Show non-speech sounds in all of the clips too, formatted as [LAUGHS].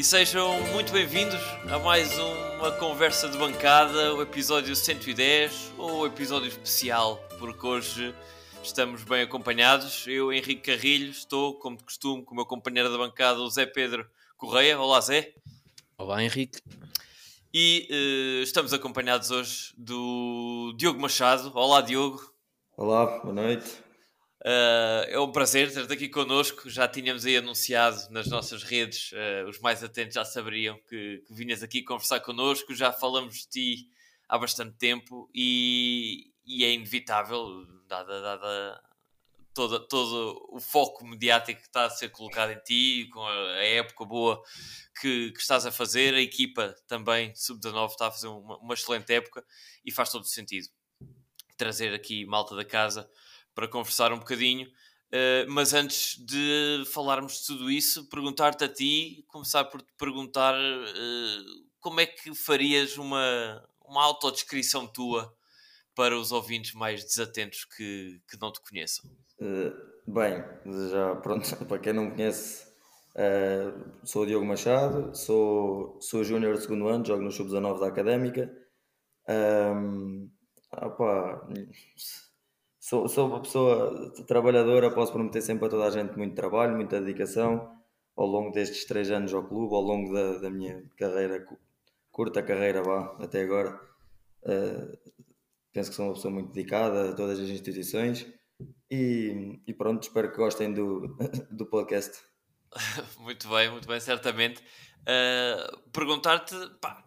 e sejam muito bem-vindos a mais uma conversa de bancada, o episódio 110 ou episódio especial, porque hoje estamos bem acompanhados. Eu, Henrique Carrilho, estou, como de costume, com o meu companheiro da bancada, o Zé Pedro Correia. Olá, Zé. Olá, Henrique. E uh, estamos acompanhados hoje do Diogo Machado. Olá, Diogo. Olá, boa noite. Uh, é um prazer ter-te aqui connosco. Já tínhamos aí anunciado nas nossas redes, uh, os mais atentos já saberiam que, que, vinhas aqui conversar connosco. Já falamos de ti há bastante tempo e, e é inevitável, dada, dada todo, todo o foco mediático que está a ser colocado em ti, com a, época boa que, que, estás a fazer. A equipa também, Sub-19, está a fazer uma, uma excelente época e faz todo o sentido trazer aqui malta da casa para conversar um bocadinho. Uh, mas antes de falarmos de tudo isso, perguntar-te a ti, começar por te perguntar uh, como é que farias uma, uma autodescrição tua para os ouvintes mais desatentos que, que não te conheçam? Uh, bem, já pronto, [LAUGHS] para quem não me conhece, sou o Diogo Machado, sou, sou júnior de segundo ano, jogo no Sub-19 da Académica. Um, opa, sou, sou uma pessoa trabalhadora, posso prometer sempre a toda a gente muito trabalho, muita dedicação ao longo destes três anos ao clube, ao longo da, da minha carreira, curta carreira, vá, até agora. Uh, penso que sou uma pessoa muito dedicada a todas as instituições e, e pronto, espero que gostem do, [LAUGHS] do podcast. [LAUGHS] muito bem, muito bem, certamente. Uh, Perguntar-te,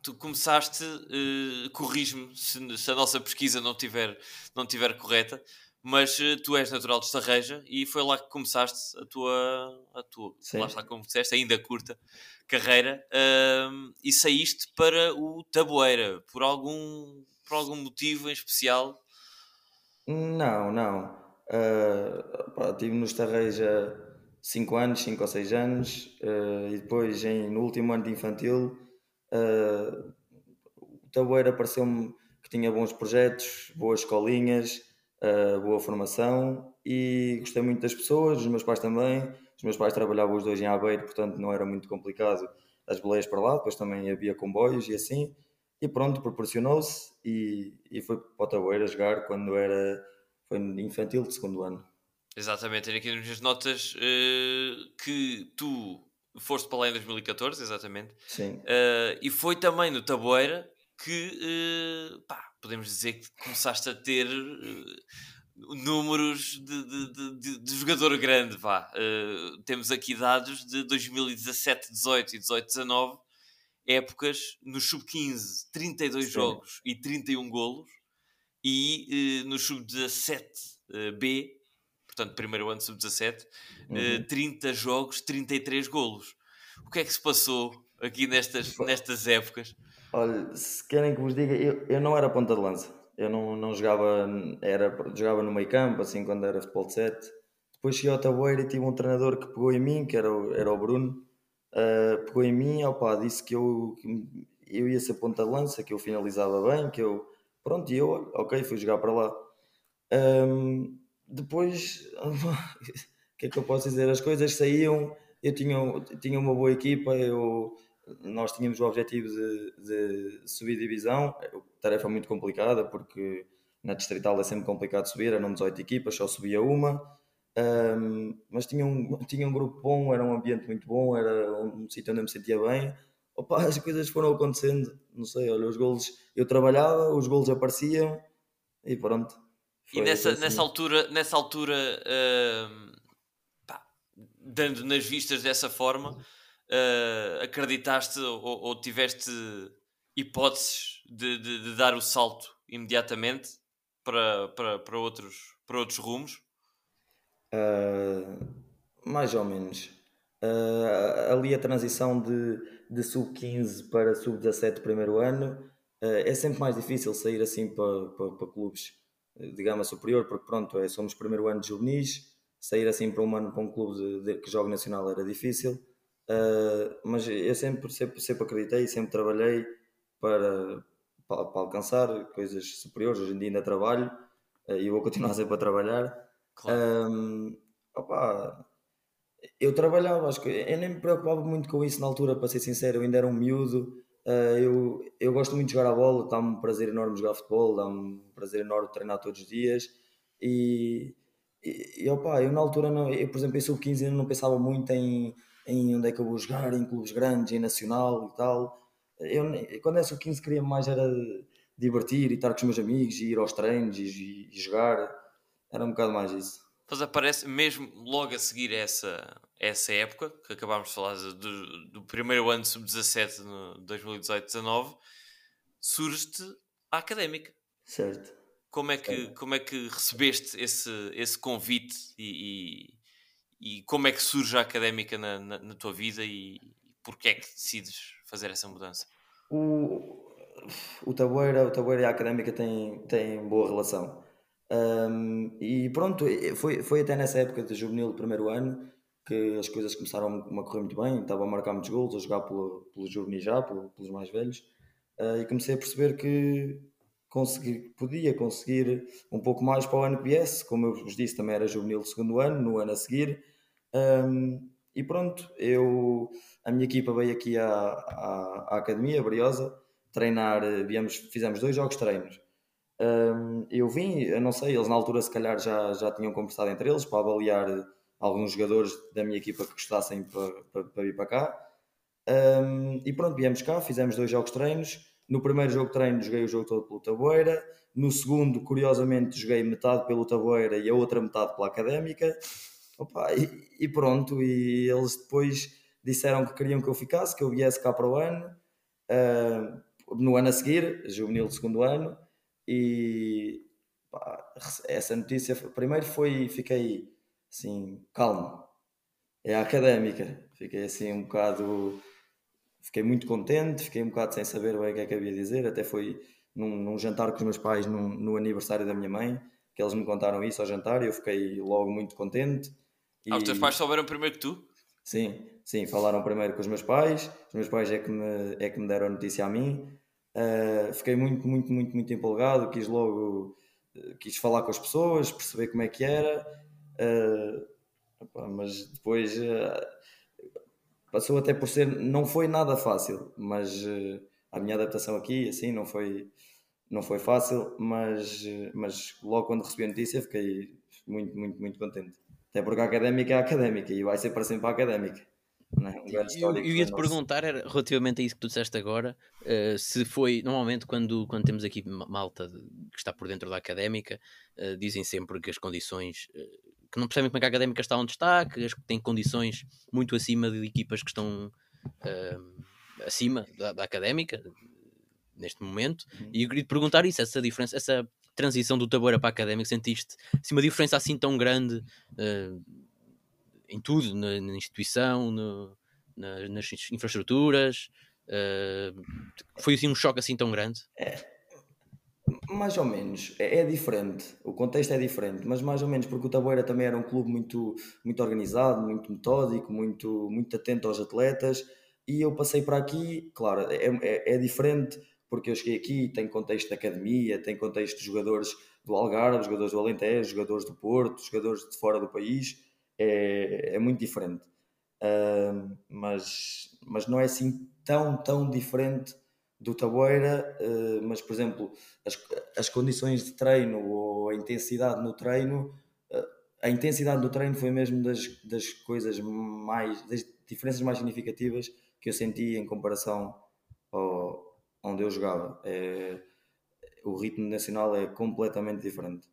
tu começaste, uh, corrijo-me se, se, a nossa pesquisa não tiver, não tiver correta, mas uh, tu és natural de Estarreja e foi lá que começaste a tua, a tua Sim. lá está como disseste, ainda curta carreira uh, e saíste para o Taboeira por algum, por algum motivo em especial? Não, não. Uh, pá, estive no Estarreja 5 anos, 5 ou 6 anos, uh, e depois em, no último ano de infantil o Taboeira pareceu-me que tinha bons projetos, boas escolinhas, uh, boa formação e gostei muito das pessoas, dos meus pais também. Os meus pais trabalhavam os dois em Aveiro, portanto não era muito complicado as boleias para lá, depois também havia comboios e assim. E pronto, proporcionou-se e, e foi para o Taboeira jogar quando era foi infantil de segundo ano. Exatamente, tenho aqui nas minhas notas uh, que tu foste para lá em 2014, exatamente. Sim. Uh, e foi também no Taboeira que, uh, pá, podemos dizer que começaste a ter números de, de, de, de, jogador grande, vá. temos aqui dados de 2017, 18 e 18, 19, épocas no Sub-15, 32 Sim. jogos e 31 golos, e no Sub-17B portanto, primeiro ano sub-17, uhum. uh, 30 jogos, 33 golos. O que é que se passou aqui nestas, nestas épocas? Olha, se querem que vos diga, eu, eu não era ponta de lança. Eu não, não jogava, era, jogava no meio campo, assim, quando era futebol de 7. Depois cheguei ao Taboeira e tive um treinador que pegou em mim, que era o, era o Bruno. Uh, pegou em mim, opa, disse que eu, que eu ia ser ponta de lança, que eu finalizava bem, que eu... Pronto, e eu, ok, fui jogar para lá. Um, depois, [LAUGHS] o que é que eu posso dizer? As coisas saíam, eu tinha, tinha uma boa equipa, eu, nós tínhamos o objetivo de, de subir divisão, tarefa muito complicada porque na Distrital é sempre complicado subir, eram 18 equipas, só subia uma, um, mas tinha um, tinha um grupo bom, era um ambiente muito bom, era um sítio onde eu me sentia bem. Opa, as coisas foram acontecendo, não sei, olha, os golos, eu trabalhava, os golos apareciam e pronto. E nessa, nessa altura, nessa altura uh, pá, dando nas vistas dessa forma, uh, acreditaste ou, ou, tiveste hipóteses de, de, de, dar o salto imediatamente para, para, para, outros, para outros rumos? Uh, mais ou menos. ali a transição de, de sub-15 para sub-17 primeiro ano é sempre mais difícil sair assim para, para, para clubes de gama superior, porque pronto, é, somos primeiro ano de juvenis, sair assim para um ano para um clube de, de, que joga nacional era difícil, uh, mas eu sempre, sempre, sempre acreditei, sempre trabalhei para, para, para, alcançar coisas superiores, hoje em dia ainda trabalho uh, e vou continuar [LAUGHS] sempre a trabalhar. Claro. Um, opa, Eu trabalhava, acho que eu nem me preocupava muito com isso na altura, para ser sincero, eu ainda era um miúdo. Uh, eu, eu gosto muito de jogar a bola, dá-me um prazer enorme jogar futebol, dá-me um prazer enorme treinar todos os dias. E, e, e opa, eu na altura, não, eu, por exemplo, em sub-15 ainda não pensava muito em, em onde é que eu vou jogar, em clubes grandes, em nacional e tal. Eu, quando é sub-15 queria mais era divertir e estar com os meus amigos, e ir aos treinos e, e jogar. Era um bocado mais isso. Pois aparece mesmo logo a seguir essa, essa época, que acabámos de falar do, do primeiro ano sub-17 no 2018-19, surge-te a académica. Certo. Como é que, como é que recebeste esse, esse convite e, e, e como é que surge a académica na, na, na tua vida e, e porquê é que decides fazer essa mudança? O, o o Tabueira e a académica têm, têm boa relação. Um, e pronto, foi, foi até nessa época de juvenil do primeiro ano que as coisas começaram a correr muito bem. Estava a marcar muitos gols, a jogar pelo, pelo juvenil já, pelo, pelos mais velhos. Uh, e comecei a perceber que consegui, podia conseguir um pouco mais para o ano que viesse. Como eu vos disse, também era juvenil do segundo ano, no ano a seguir. Um, e pronto, eu, a minha equipa veio aqui à, à, à Academia Briosa treinar, viemos, fizemos dois jogos treinos. Um, eu vim, eu não sei, eles na altura se calhar já, já tinham conversado entre eles para avaliar alguns jogadores da minha equipa que gostassem para, para, para vir para cá. Um, e pronto, viemos cá, fizemos dois jogos treinos. No primeiro jogo de treino joguei o jogo todo pelo Taboeira. No segundo, curiosamente, joguei metade pelo Taboeira e a outra metade pela Académica. Opa, e, e, pronto, e eles depois disseram que queriam que eu ficasse, que eu viesse cá para o ano. Uh, no ano a seguir, juvenil do segundo ano, e pá, essa notícia primeiro foi fiquei assim calmo. É académica. Fiquei assim um bocado fiquei muito contente fiquei um bocado sem saber bem o que é que havia a dizer. Até foi num, num jantar com os meus pais no aniversário da minha mãe que eles me contaram isso ao jantar e eu fiquei logo muito contente. E... ah, os teus pais souberam primeiro que tu? sim, sim, falaram primeiro com os meus pais os meus pais é que me, é que me deram a notícia a mim. Uh, fiquei muito, muito, muito, muito empolgado, quis logo uh, quis falar com as pessoas, perceber como é que era, uh, opa, mas depois passou até por ser, não foi nada fácil, mas a minha adaptação aqui, assim, não foi, não foi fácil, mas, mas logo quando recebi a notícia fiquei muito, muito, muito contente. Até porque a académica é a académica e vai ser para sempre a académica. É? Um eu, eu ia te perguntar era, relativamente a isso que tu disseste agora, uh, se foi normalmente quando, quando temos aqui malta que está por dentro da académica, uh, dizem sempre que as condições uh, que não percebem como é que a académica está onde está, que tem condições muito acima de equipas que estão acima da, da, académica neste momento. Uhum. E eu queria te perguntar isso, essa diferença, essa transição do Taboura para a académica, sentiste assim, uma diferença assim tão grande? em tudo, na, na instituição, no, na, nas infraestruturas. Uh, foi assim um choque assim tão grande? É, mais ou menos, é, é, diferente, o contexto é diferente, mas mais ou menos porque o Taboeira também era um clube muito, muito organizado, muito metódico, muito, muito atento aos atletas e eu passei para aqui, claro, é, é, é diferente porque eu cheguei aqui, tem contexto de academia, tem contexto de jogadores do Algarve, jogadores do Alentejo, jogadores do Porto, jogadores de fora do país, é, é muito diferente. Uh, mas, mas não é assim tão, tão diferente do Taboeira, uh, mas por exemplo, as, as condições de treino ou a intensidade no treino, uh, a intensidade do treino foi mesmo das, das coisas mais, das diferenças mais significativas que eu senti em comparação ao onde eu jogava. É, o ritmo nacional é completamente diferente.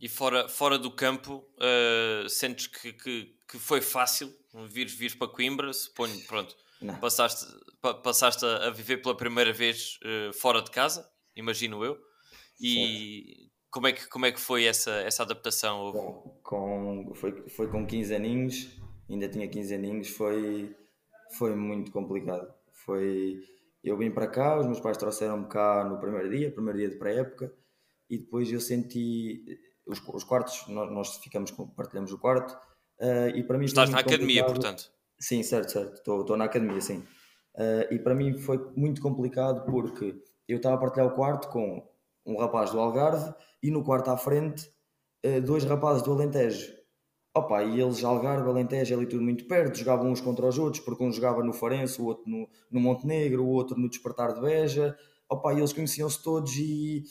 E fora, fora do campo, uh, sentes que, que, que, foi fácil vir, vir para Coimbra? Suponho, pronto, Não. passaste, pa, passaste a, viver pela primeira vez uh, fora de casa, imagino eu. E como é, que, como é que foi essa, essa adaptação? Bom, com, foi, foi com 15 aninhos, ainda tinha 15 aninhos, foi, foi muito complicado. Foi, eu vim para cá, os meus pais trouxeram-me cá no primeiro dia, primeiro dia de pré-época, e depois eu senti os, os quartos, nós, nós, ficamos, partilhamos o quarto. Uh, e para mim Estás na academia, portanto? Sim, certo, certo. Estou, na academia, sim. Uh, e para mim foi muito complicado porque eu estava a partilhar o quarto com um rapaz do Algarve e no quarto à frente uh, dois rapazes do Alentejo. Opa, e eles, Algarve, Alentejo, ali tudo muito perto, jogavam uns contra os outros, porque um jogava no Farense, o outro no, no Montenegro, o outro no Despertar de Beja. Opa, e eles conheciam-se todos e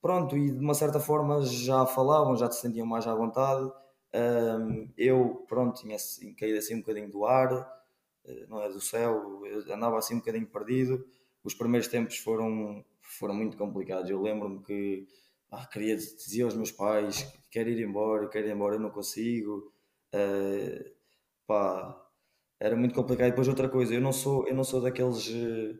pronto, e de uma certa forma já falavam, já se sentiam mais à vontade. Um, eu, pronto, tinha assim, caído assim um bocadinho do ar, eh, não é do céu, eu andava assim um bocadinho perdido. Os primeiros tempos foram, foram muito complicados. Eu lembro-me que ah, queria dizer aos meus pais quero ir embora, quero ir embora, eu não consigo. Uh, pá, era muito complicado. E depois outra coisa, eu não sou, eu não sou daqueles, eh,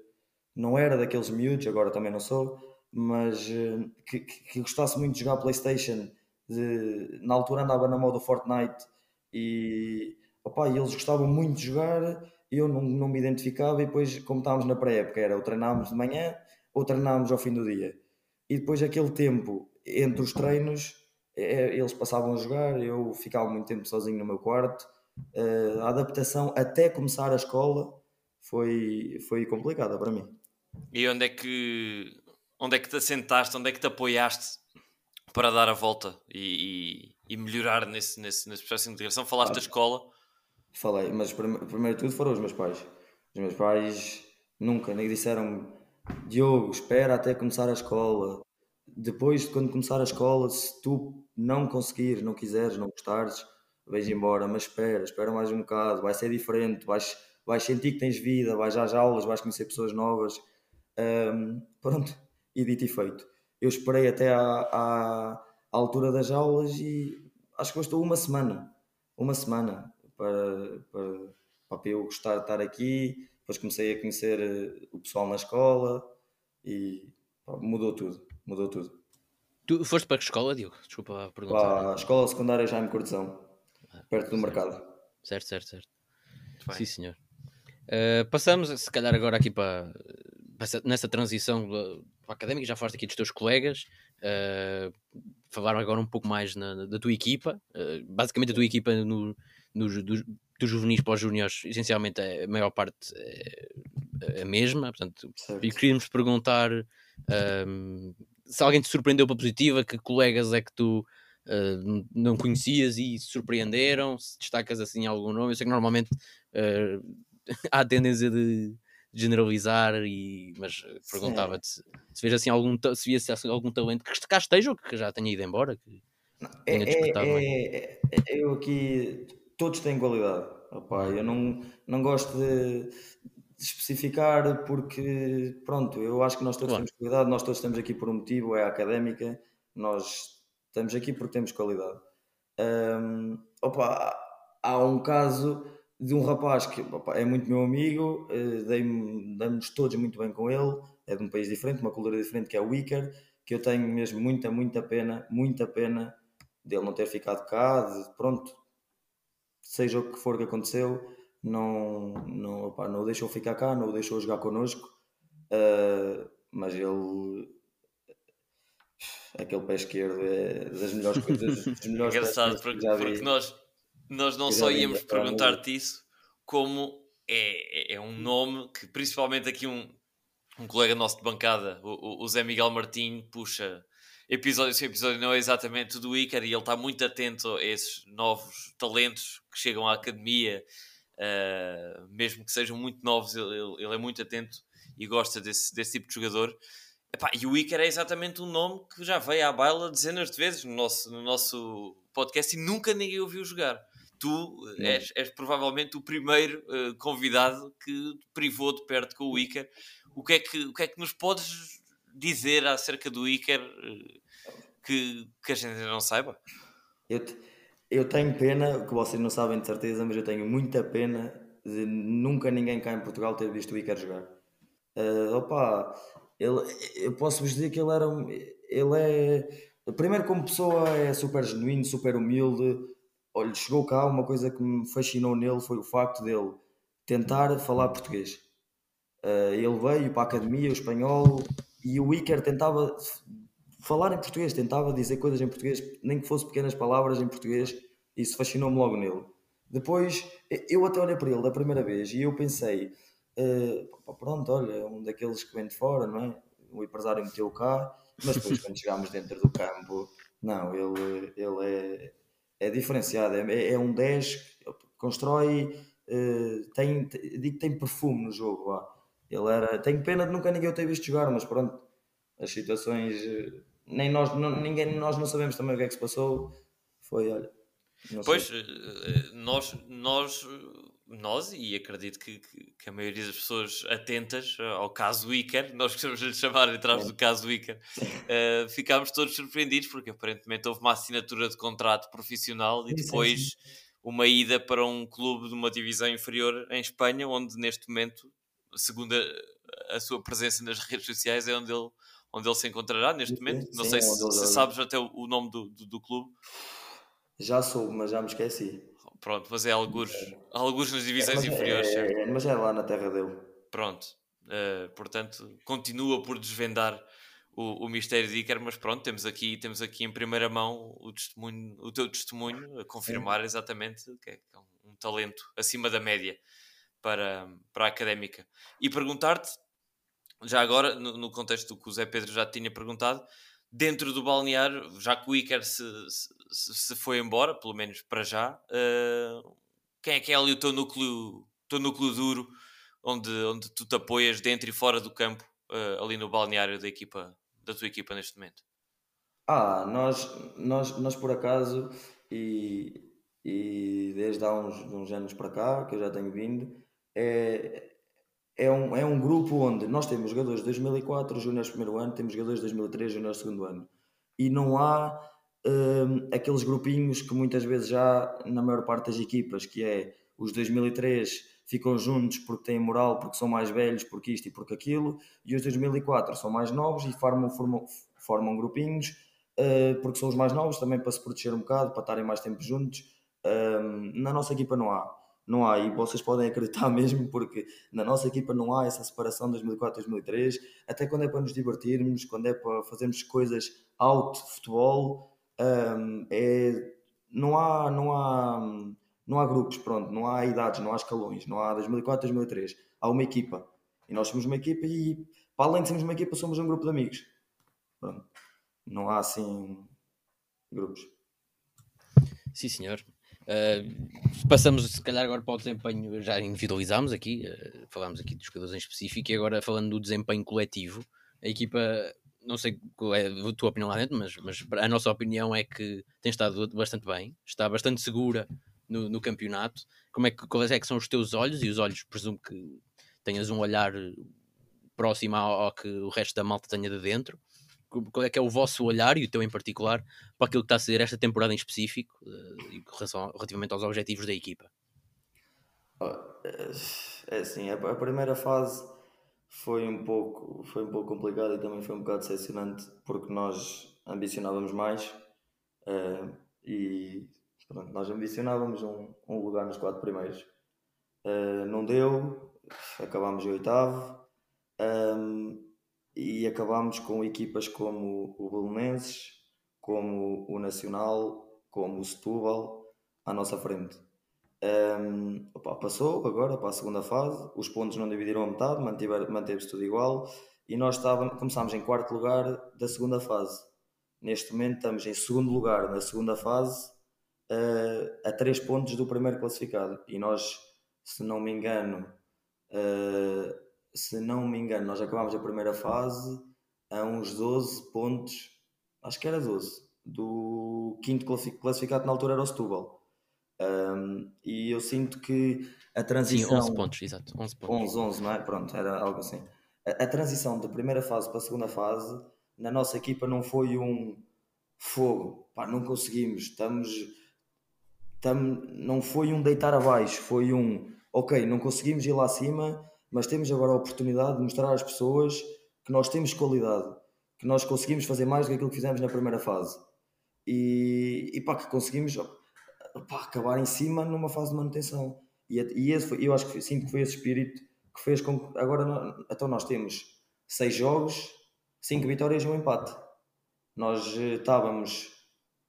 não era daqueles miúdos, agora também não sou, mas uh, que, que, gostasse muito de jogar Playstation. De, na altura andava na moda Fortnite e opa, eles gostavam muito de jogar eu não, não me identificava e depois como estávamos na pré-época era ou treinámos de manhã ou treinámos ao fim do dia e depois aquele tempo entre os treinos, é, eles passavam a jogar, eu ficava muito tempo sozinho no meu quarto. Uh, a adaptação até começar a escola foi, foi complicada para mim. E onde é que onde é que te assentaste, onde é que te apoiaste para dar a volta e, e, e melhorar nesse, nesse, nesse processo de integração? Falaste ah, da escola? Falei, mas primeiro de tudo foram os meus pais. Os meus pais nunca nem disseram Diogo, espera até começar a escola. Depois de quando começar a escola, se tu não conseguires, não quiseres, não gostares, vais embora, mas espera, espera mais um bocado, vai ser diferente, vais, vais sentir que tens vida, vais às aulas, vais conhecer pessoas novas. Um, pronto, e dito e feito. Eu esperei até à, à, altura das aulas e acho que bastou uma semana, uma semana para, para, para eu gostar de estar aqui, depois comecei a conhecer eh, o pessoal na escola e pá, mudou tudo. Mudou tudo. Tu foste para que escola, Diogo? Desculpa a pergunta. Para a escola secundária Jaime Cortesão, ah, perto do certo. mercado. Certo, certo, certo. Sim, senhor. Uh, passamos, se calhar, agora aqui para, para nessa transição para a académica. Já falaste aqui dos teus colegas. Uh, falar agora um pouco mais na, da tua equipa. Uh, basicamente, a tua equipa no, no, do, dos juvenis para os júniores, essencialmente a maior parte é a mesma. Portanto, certo. e queríamos perguntar um, se alguém te surpreendeu para positiva, que colegas é que tu uh, não conhecias e se surpreenderam, se destacas assim algum nome. Eu sei que normalmente uh, [LAUGHS] há a tendência de generalizar, e, mas perguntava-te se, se vês assim algum, se vias assim, algum talento que cá esteja ou que já tenha ido embora. Que é, é, é, é, eu aqui todos têm qualidade. Opa, eu não, não gosto de, de, especificar porque, pronto, eu acho que nós todos claro. temos qualidade, nós todos estamos aqui por um motivo, é a académica, nós estamos aqui porque temos qualidade. Um, opa, há um caso de um rapaz que opa, é muito meu amigo, uh, damos todos muito bem com ele, é de um país diferente, uma cultura diferente, que é o Iker, que eu tenho mesmo muita, muita pena, muita pena dele não ter ficado cá, de, pronto, seja o que for que aconteceu, não, não, opa, não o deixou ficar cá, não o deixou jogar connosco, uh, mas ele aquele pé esquerdo é das melhores coisas. [LAUGHS] Das melhores Engraçado, porque, porque nós, nós não só íamos perguntar-te isso, como é, é, é um nome que principalmente aqui um, um colega nosso de bancada, o, o Zé Miguel Martins, puxa episódio, esse episódio não é exatamente do Icar e ele está muito atento a esses novos talentos que chegam à academia, uh, mesmo que sejam muito novos, ele, ele, é muito atento e gosta desse, desse tipo de jogador. Epá, e o Icar é exatamente um nome que já veio à baila dezenas de vezes no nosso, no nosso podcast e nunca ninguém ouviu jogar. Tu és, és, provavelmente o primeiro uh, convidado que privou de perto com o Icar. O que, é que, o que é que nos podes dizer acerca do Iker eh, que, que a gente não saiba? Eu, eu tenho pena, que vocês não sabem de certeza, mas eu tenho muita pena de nunca ninguém cá em Portugal ter visto o Iker jogar. Uh, opa, ele, eu posso vos dizer que ele era ele é primeiro como pessoa é super genuíno, super humilde. Olha, chegou cá, uma coisa que me fascinou nele foi o facto dele tentar falar português. Uh, ele veio para a academia, o espanhol, e o Iker tentava falar em português, tentava dizer coisas em português, nem que fosse pequenas palavras em português, isso fascinou-me logo nele. Depois, eu até olhei para ele da primeira vez e eu pensei, uh, pronto, olha, um daqueles que vem de fora, não é? O empresário meteu cá, mas depois quando chegámos dentro do campo, não, ele, ele é, é diferenciado, é, é um 10, constrói, uh, tem, digo tem perfume no jogo. Ele era, tenho pena de nunca ninguém o ter visto jogar, mas pronto, as situações, eh, nem nós, não, ninguém, nós não sabemos também o que é que se passou. Foi, olha. Pois, nós, nós nós, e acredito que, que, a maioria das pessoas atentas ao caso Iker, nós gostamos de chamar atrás do caso Iker, uh, ficámos todos surpreendidos porque aparentemente houve uma assinatura de contrato profissional e depois uma ida para um clube de uma divisão inferior em Espanha, onde neste momento, segundo a, a sua presença nas redes sociais, é onde ele, onde ele se encontrará neste momento. Não sim, sei se, se, sabes até o, o nome do, do, do clube. Já soube, mas já me esqueci. Pronto, mas é alguns, é. alguns nas divisões é, inferiores, é? É, mas é lá na terra dele. Pronto, uh, portanto, continua por desvendar o, o mistério de Iker, mas pronto, temos aqui, temos aqui em primeira mão o, testemunho, o teu testemunho a confirmar exatamente que é, que é um, um, talento acima da média para, para a académica. E perguntar-te, já agora, no, no, contexto do que o Zé Pedro já tinha perguntado, dentro do balneário, já que o Iker se, se, se foi embora, pelo menos para já, uh, quem é que é ali o teu núcleo, teu núcleo duro, onde, onde tu te apoias dentro e fora do campo, uh, ali no balneário da equipa, da tua equipa neste momento? Ah, nós, nós, nós por acaso, e, e desde há uns, uns anos para cá, que eu já tenho vindo, é, é um, é um grupo onde nós temos jogadores de 2004, júniores primeiro ano, temos jogadores de 2003, júniores segundo ano. E não há um, aqueles grupinhos que muitas vezes já na maior parte das equipas, que é os 2003 ficam juntos porque têm moral, porque são mais velhos, porque isto e porque aquilo, e os 2004 são mais novos e formam, formam, formam grupinhos uh, porque são os mais novos também para se proteger um bocado, para estarem mais tempo juntos. Um, na nossa equipa não há não há, e vocês podem acreditar [LAUGHS] mesmo, porque na nossa equipa não há essa separação de 2004-2003, até quando é para nos divertirmos, quando é para fazermos coisas out futebol, um, é, não, há, não, há, não há grupos, pronto, não há idades, não há escalões, não há 2004-2003, há uma equipa, e nós somos uma equipa e, para além de sermos uma equipa, somos um grupo de amigos. Pronto. Não há assim grupos. Sim, senhor. Uh, passamos, se calhar, agora para o desempenho. Já individualizámos aqui, uh, falámos aqui dos jogadores em específico, e agora falando do desempenho coletivo, a equipa, não sei qual é a tua opinião lá dentro, mas, mas a nossa opinião é que tem estado bastante bem, está bastante segura no, no campeonato. Como é que, quais é que são os teus olhos? E os olhos, presumo que tenhas um olhar próximo ao, ao que o resto da malta tenha de dentro qual é que é o vosso olhar e o teu em particular para aquilo que está a ser esta temporada em específico uh, relativamente aos objetivos da equipa? É assim, a primeira fase foi um pouco foi um pouco complicada e também foi um bocado decepcionante porque nós ambicionávamos mais uh, e pronto, nós ambicionávamos um, um, lugar nos quatro primeiros uh, não deu acabámos em oitavo um, e acabámos com equipas como o Belenenses, como o Nacional, como o Setúbal à nossa frente. Um, opa, passou agora para a segunda fase, os pontos não dividiram a metade, manteve-se tudo igual e nós estávamos, começámos em quarto lugar da segunda fase. Neste momento estamos em segundo lugar na segunda fase, uh, a três pontos do primeiro classificado. E nós, se não me engano, uh, se não me engano, nós acabámos a primeira fase a uns 12 pontos, acho que era 12, do quinto classificado na altura era o Setúbal. Um, e eu sinto que a transição. Sim, 11 pontos, exato. 11, pontos. 11, 11, não é? Pronto, era algo assim. A, a, transição da primeira fase para a segunda fase na nossa equipa não foi um fogo, pá, não conseguimos, estamos. não foi um deitar abaixo, foi um ok, não conseguimos ir lá acima, mas temos agora a oportunidade de mostrar às pessoas que nós temos qualidade, que nós conseguimos fazer mais do que aquilo que fizemos na primeira fase e, e pá, que conseguimos pá, acabar em cima numa fase de manutenção. E, e esse foi, eu acho que sinto que foi esse espírito que fez com que agora então nós temos seis jogos, cinco vitórias e um empate. Nós eh, estávamos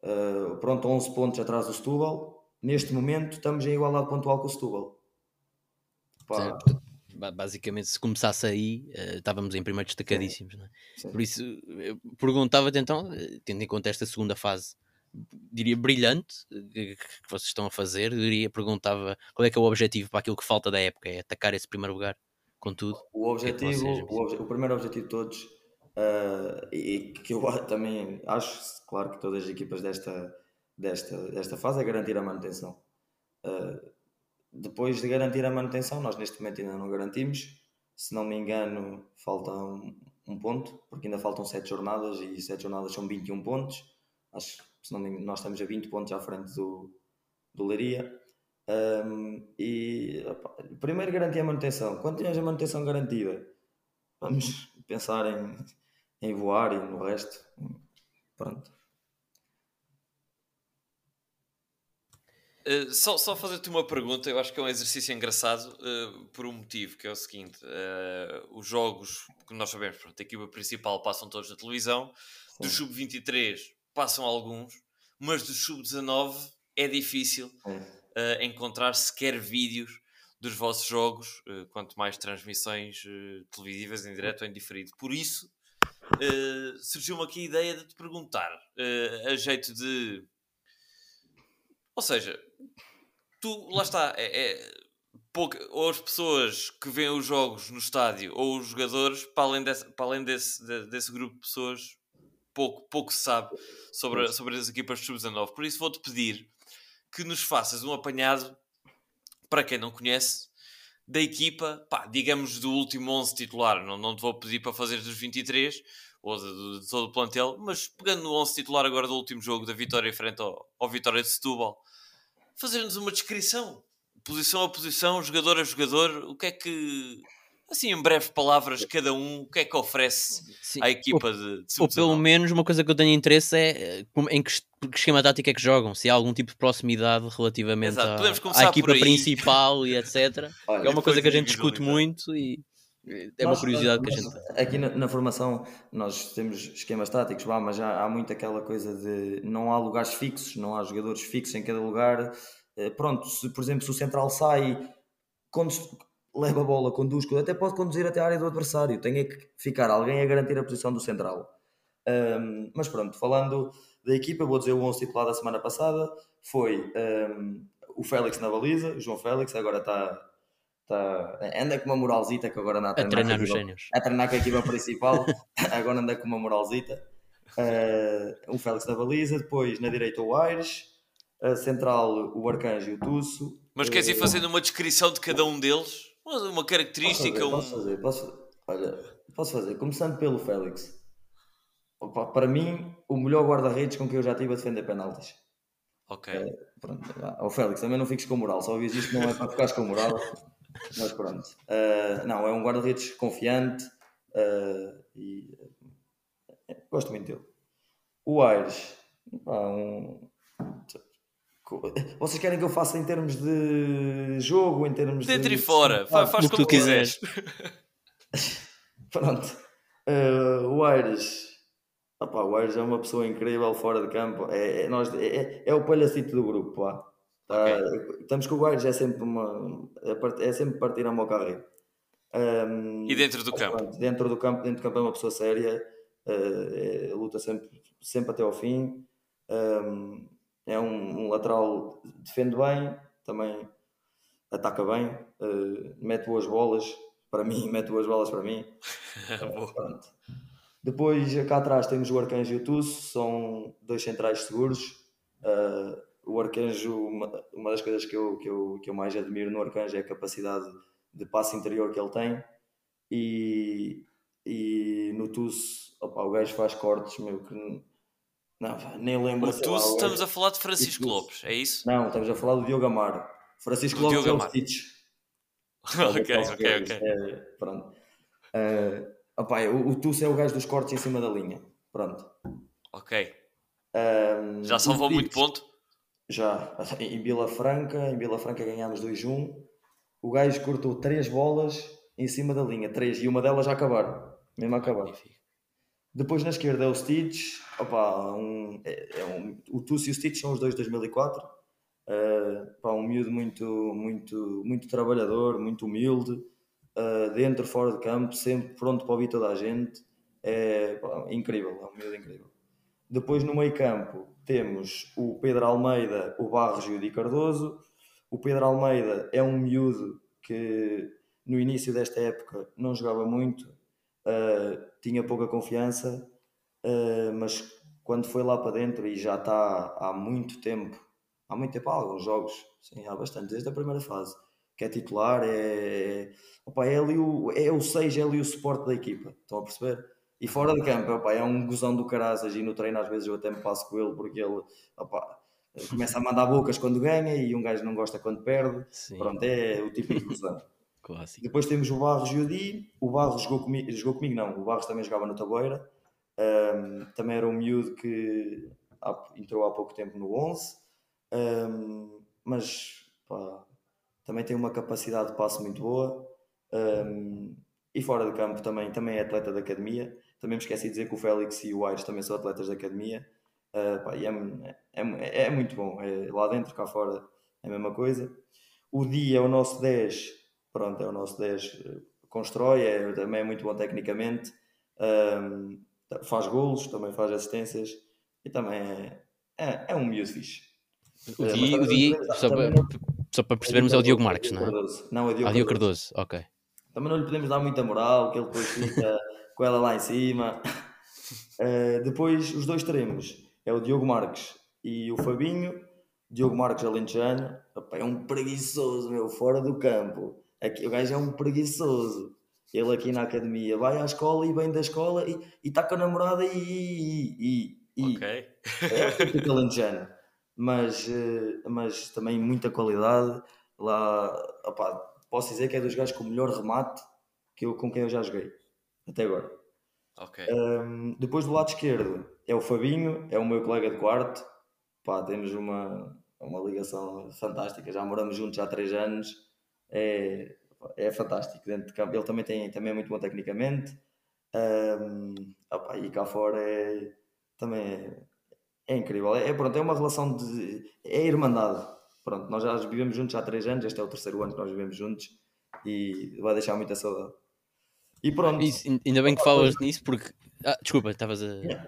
uh, pronto 11 pontos atrás do Setúbal, neste momento estamos em igualdade pontual com o Setúbal. Pá, basicamente, se começasse aí, uh, estávamos em primeiro destacadíssimos. É? Por isso, perguntava-te então, eh, tendo em conta esta segunda fase diria, brilhante que, que vocês estão a fazer. Diria, perguntava qual é que é o objetivo para aquilo que falta da época, é atacar esse primeiro lugar, com tudo. O objetivo, que é o, o, primeiro objetivo de todos, uh, e que eu também acho, claro que todas as equipas desta, desta, desta fase, é garantir a manutenção. Uh, depois de garantir a manutenção, nós neste momento ainda não garantimos. Se não me engano, falta um, um ponto, porque ainda faltam 7 jornadas e 7 jornadas são 21 pontos. Acho se não me engano, nós estamos a 20 pontos à frente do, do Leiria. Um, e opa, primeiro garantir a manutenção. Quando tens a manutenção garantida, vamos [LAUGHS] pensar em, em voar e no resto. Pronto. Uh, só, só fazer-te uma pergunta, eu acho que é um exercício engraçado uh, por um motivo, que é o seguinte: uh, os jogos, que nós sabemos, pronto, a equipa principal passam todos na televisão, Sim. do sub-23 passam alguns, mas do sub-19 é difícil encontrar sequer vídeos dos vossos jogos, quanto mais transmissões televisivas em direto ou em diferido. Por isso, surgiu-me aqui a ideia de te perguntar, a jeito de. Ou seja, tu, lá está, é, é pouca, ou as pessoas que veem os jogos no estádio ou os jogadores, para além desse, para além desse, de, desse grupo de pessoas, pouco, pouco se sabe sobre, sobre as equipas de sub-19. Por isso vou-te pedir que nos faças um apanhado, para quem não conhece, da equipa, pá, digamos do último 11 titular. Não, não te vou pedir para fazer dos 23 ou de, de, de todo o plantel, mas pegando no 11 titular agora do último jogo da Vitória frente ao, ao Vitória de Setúbal fazer-nos uma descrição, posição a posição, jogador a jogador, o que é que, assim, em breves palavras, cada um, o que é que oferece Sim. à equipa ou, de, de Ou pelo menos uma coisa que eu tenho interesse é eh, em que, que esquema tático é que jogam, se há algum tipo de proximidade relativamente à, à, equipa principal e etc. Olha, é uma coisa que a gente discute muito e é uma curiosidade nós, que a gente Aqui na, na, formação nós temos esquemas táticos, vá, mas já há muito aquela coisa de não há lugares fixos, não há jogadores fixos em cada lugar. Eh, pronto, se, por exemplo, se o central sai, leva a bola, conduz, até pode conduzir até a área do adversário, tem é que ficar alguém a garantir a posição do central. Um, mas pronto, falando da equipa, vou dizer o 11 titular da semana passada foi um, o Félix na baliza, o João Félix, agora está Tá, anda com uma moralzita que agora anda a treinar, a treinar os génios. A treinar com a equipa [LAUGHS] principal, agora anda com uma moralzita. Uh, o Félix da baliza, depois na direita o Aires, a central o Arcanjo e o Tusso. Mas queres ir fazendo uma descrição de cada um deles? Uma característica? Posso fazer, um... posso fazer, posso, olha, posso fazer, começando pelo Félix. Opa, para mim, o melhor guarda-redes com quem eu já tive a defender penaltis. Ok. Uh, pronto, o Félix, também não fiques com moral, só ouvis isto não é para ficares com moral. [LAUGHS] Mas pronto. Uh, não, é um guarda-redes confiante uh, e uh, gosto muito dele. O Aires, um... vocês querem que eu faça em termos de jogo, em termos Dentro de. Dentro e fora, ah, faz como tu quiseres. [LAUGHS] pronto. o Aires. Opa, o Aires é uma pessoa incrível fora de campo. É, é, nós, é, é, é o palhacito do grupo. Pá. Okay. estamos com o Guardas, é sempre uma. É, sempre partir a mão carreira. Um, e dentro do campo? Pronto, dentro do campo, dentro do campo é uma pessoa séria, uh, é, luta sempre, sempre até ao fim. Um, é um, um, lateral, defende bem, também ataca bem, uh, mete boas bolas para mim, [LAUGHS] mete boas bolas para mim. [LAUGHS] uh, Depois cá atrás temos o Arcanjo e o Tusso, são dois centrais seguros. Uh, o Arcanjo, uma, uma das coisas que eu, que, eu, que eu mais admiro no Arcanjo é a capacidade de passe interior que ele tem e, e no TUS opa, o gajo faz cortes meu que não, nem lembro o TUS estamos a falar de Francisco Lopes, é isso? Não, estamos a falar do Diogo Amaro. Francisco do Lopes Diogo é o Stitch. [LAUGHS] Ok, ok, ok. É, pronto. Uh, opa, o, o é o gajo dos cortes em cima da linha. Pronto. Ok. Um, já salvou muito ponto? Já, em Vila Franca, em Vila Franca ganhámos 2-1. O gajo cortou 3 bolas em cima da linha, 3, e uma delas já acabaram, mesmo a acabar. Depois na esquerda é o Stitch, opa, um, é, é um, o Tuss e o Stitch são os dois de 2004. Uh, pá, um miúdo muito, muito, muito trabalhador, muito humilde, uh, dentro, fora de campo, sempre pronto para ouvir toda a gente. É pá, incrível, é um miúdo incrível. Depois no meio campo temos o Pedro Almeida, o Barros e o Di Cardoso. O Pedro Almeida é um miúdo que no início desta época não jogava muito, uh, tinha pouca confiança, uh, mas quando foi lá para dentro e já está há muito tempo, há muito tempo, há alguns jogos, sim, há bastante, desde a primeira fase, que é titular, é, opa, é ali o, é o 6, é ali o suporte da equipa, estão a perceber? E fora de campo, opa, é um gozão do caraças e no treino às vezes eu até me passo com ele porque ele opa, começa a mandar bocas quando ganha e um gajo não gosta quando perde. Sim. Pronto, é o tipo de gozão. [LAUGHS] Clássico. Depois temos o Barros e o Di. O Barros jogou comigo, jogou comigo não, o Barros também jogava no Taboeira. Um, também era um miúdo que entrou há pouco tempo no 11. Um, mas pá, também tem uma capacidade de passe muito boa. Um, e fora de campo também, também é atleta da academia. Também me esqueci de dizer que o Félix e o Aires também são atletas da academia. Uh, pá, e é, é, é, muito bom. É, lá dentro, cá fora, é a mesma coisa. O Dia é o nosso 10, pronto, é o nosso 10, constrói, é, também é muito bom tecnicamente, um, faz golos, também faz assistências e também é, é, é um miúdo fixe. O Dia, o Dia só, para, não, só para percebermos, é o Diogo Marques, não é? Não, é o Diogo, ah, Diogo Cardoso. Cardoso, ok. Também não lhe podemos dar muita moral, que ele depois fica [LAUGHS] com ela lá em cima. Uh, [LAUGHS] depois, os dois extremos é o Diogo Marques e o Fabinho. Diogo Marques Alentejano, é um preguiçoso, meu, fora do campo. Aqui, o gajo é um preguiçoso. Ele aqui na academia vai à escola e vem da escola e está com a namorada e. e, e ok. É tipo alentejano. [LAUGHS] Mas, eh, mas também muita qualidade. Lá, posso dizer que é dos gajos com o melhor remate que eu, com quem eu já joguei até agora. Ok. Um, depois do lado esquerdo é o Fabinho, é o meu colega de quarto. Pá, temos uma, uma ligação fantástica, já moramos juntos há três anos. É, é fantástico dentro de campo. Ele também, tem, também é muito bom tecnicamente. Um, opa, e cá fora é, também é, é incrível. É, pronto, é uma relação de. É irmandade. Pronto, nós já vivemos juntos há três anos, este é o terceiro ano que nós vivemos juntos e vai deixar muita saudade. E pronto. Isso, ainda bem que falas nisso porque. Ah, desculpa, estavas a,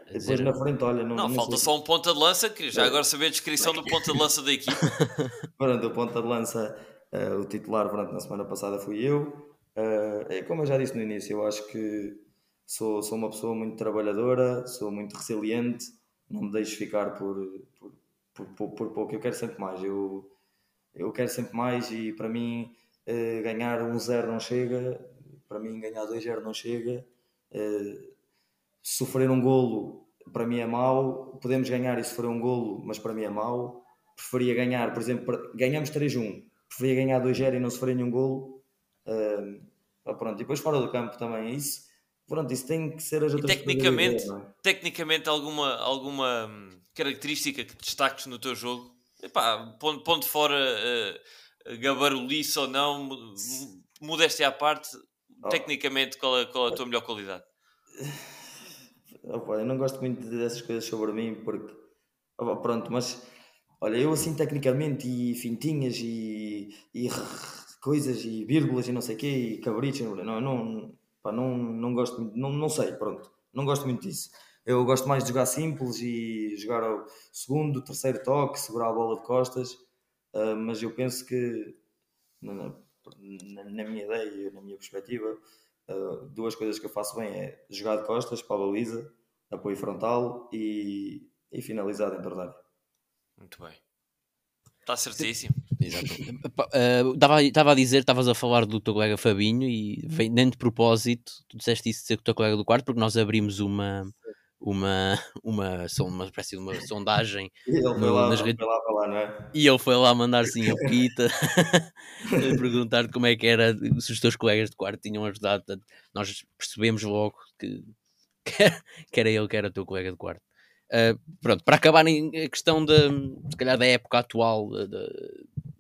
a dizer. na frente, olha. Não, não, não falta sei. só um ponta de lança, que já agora saber a descrição do ponta de lança da equipe. [LAUGHS] pronto, o ponta de lança, uh, o titular, pronto, na semana passada fui eu. Uh, é como eu já disse no início, eu acho que sou, sou uma pessoa muito trabalhadora, sou muito resiliente, não me deixo ficar por, por, por, por, por pouco. Eu quero sempre mais. Eu, eu quero sempre mais e para mim uh, ganhar um zero não chega para mim ganhar 2-0 não chega. Uh, sofrer um golo para mim é mau. Podemos ganhar e sofrer um golo, mas para mim é mau. Preferia ganhar, por exemplo, ganhamos 3-1. Preferia ganhar 2-0 e não sofrer nenhum golo. Uh, pronto, e depois fora do campo também é isso. Pronto, isso tem que ser as outras e tecnicamente, ver, é? tecnicamente alguma, alguma hum, característica que destaques no teu jogo? Epá, pondo, pondo fora uh, gabarulice ou não, modéstia à parte, Oh. Tecnicamente, qual é, qual é a tua melhor qualidade? [SIGHS] Eu não gosto muito dessas coisas sobre mim porque pronto, mas olha, eu assim tecnicamente e fintinhas e, e coisas e vírgulas e não sei o quê e cabritos, não, não, pá, não, não gosto muito, não, não sei, pronto, não gosto muito disso. Eu gosto mais de jogar simples e jogar o segundo, terceiro toque, segurar a bola de costas, uh, mas eu penso que na, na minha ideia e na minha perspectiva, uh, duas coisas que eu faço bem é jogar de costas para a baliza, apoio frontal e, e finalizar dentro da área. Muito bem. Está certíssimo. Exato. Estava uh, a dizer, estavas a falar do teu colega Fabinho e vem nem de propósito, tu disseste isso de ser o teu colega do quarto, porque nós abrimos uma, uma, uma, uma espécie de uma [LAUGHS] sondagem e ele foi lá, nas redes... foi lá é? E ele foi lá mandar sim [LAUGHS] [LAUGHS] a Pita perguntar como é que era, se os teus colegas de quarto tinham ajudado. Nós percebemos logo que, que era ele que era o teu colega de quarto. Uh, pronto, para acabar a questão da, se calhar, da época atual, da,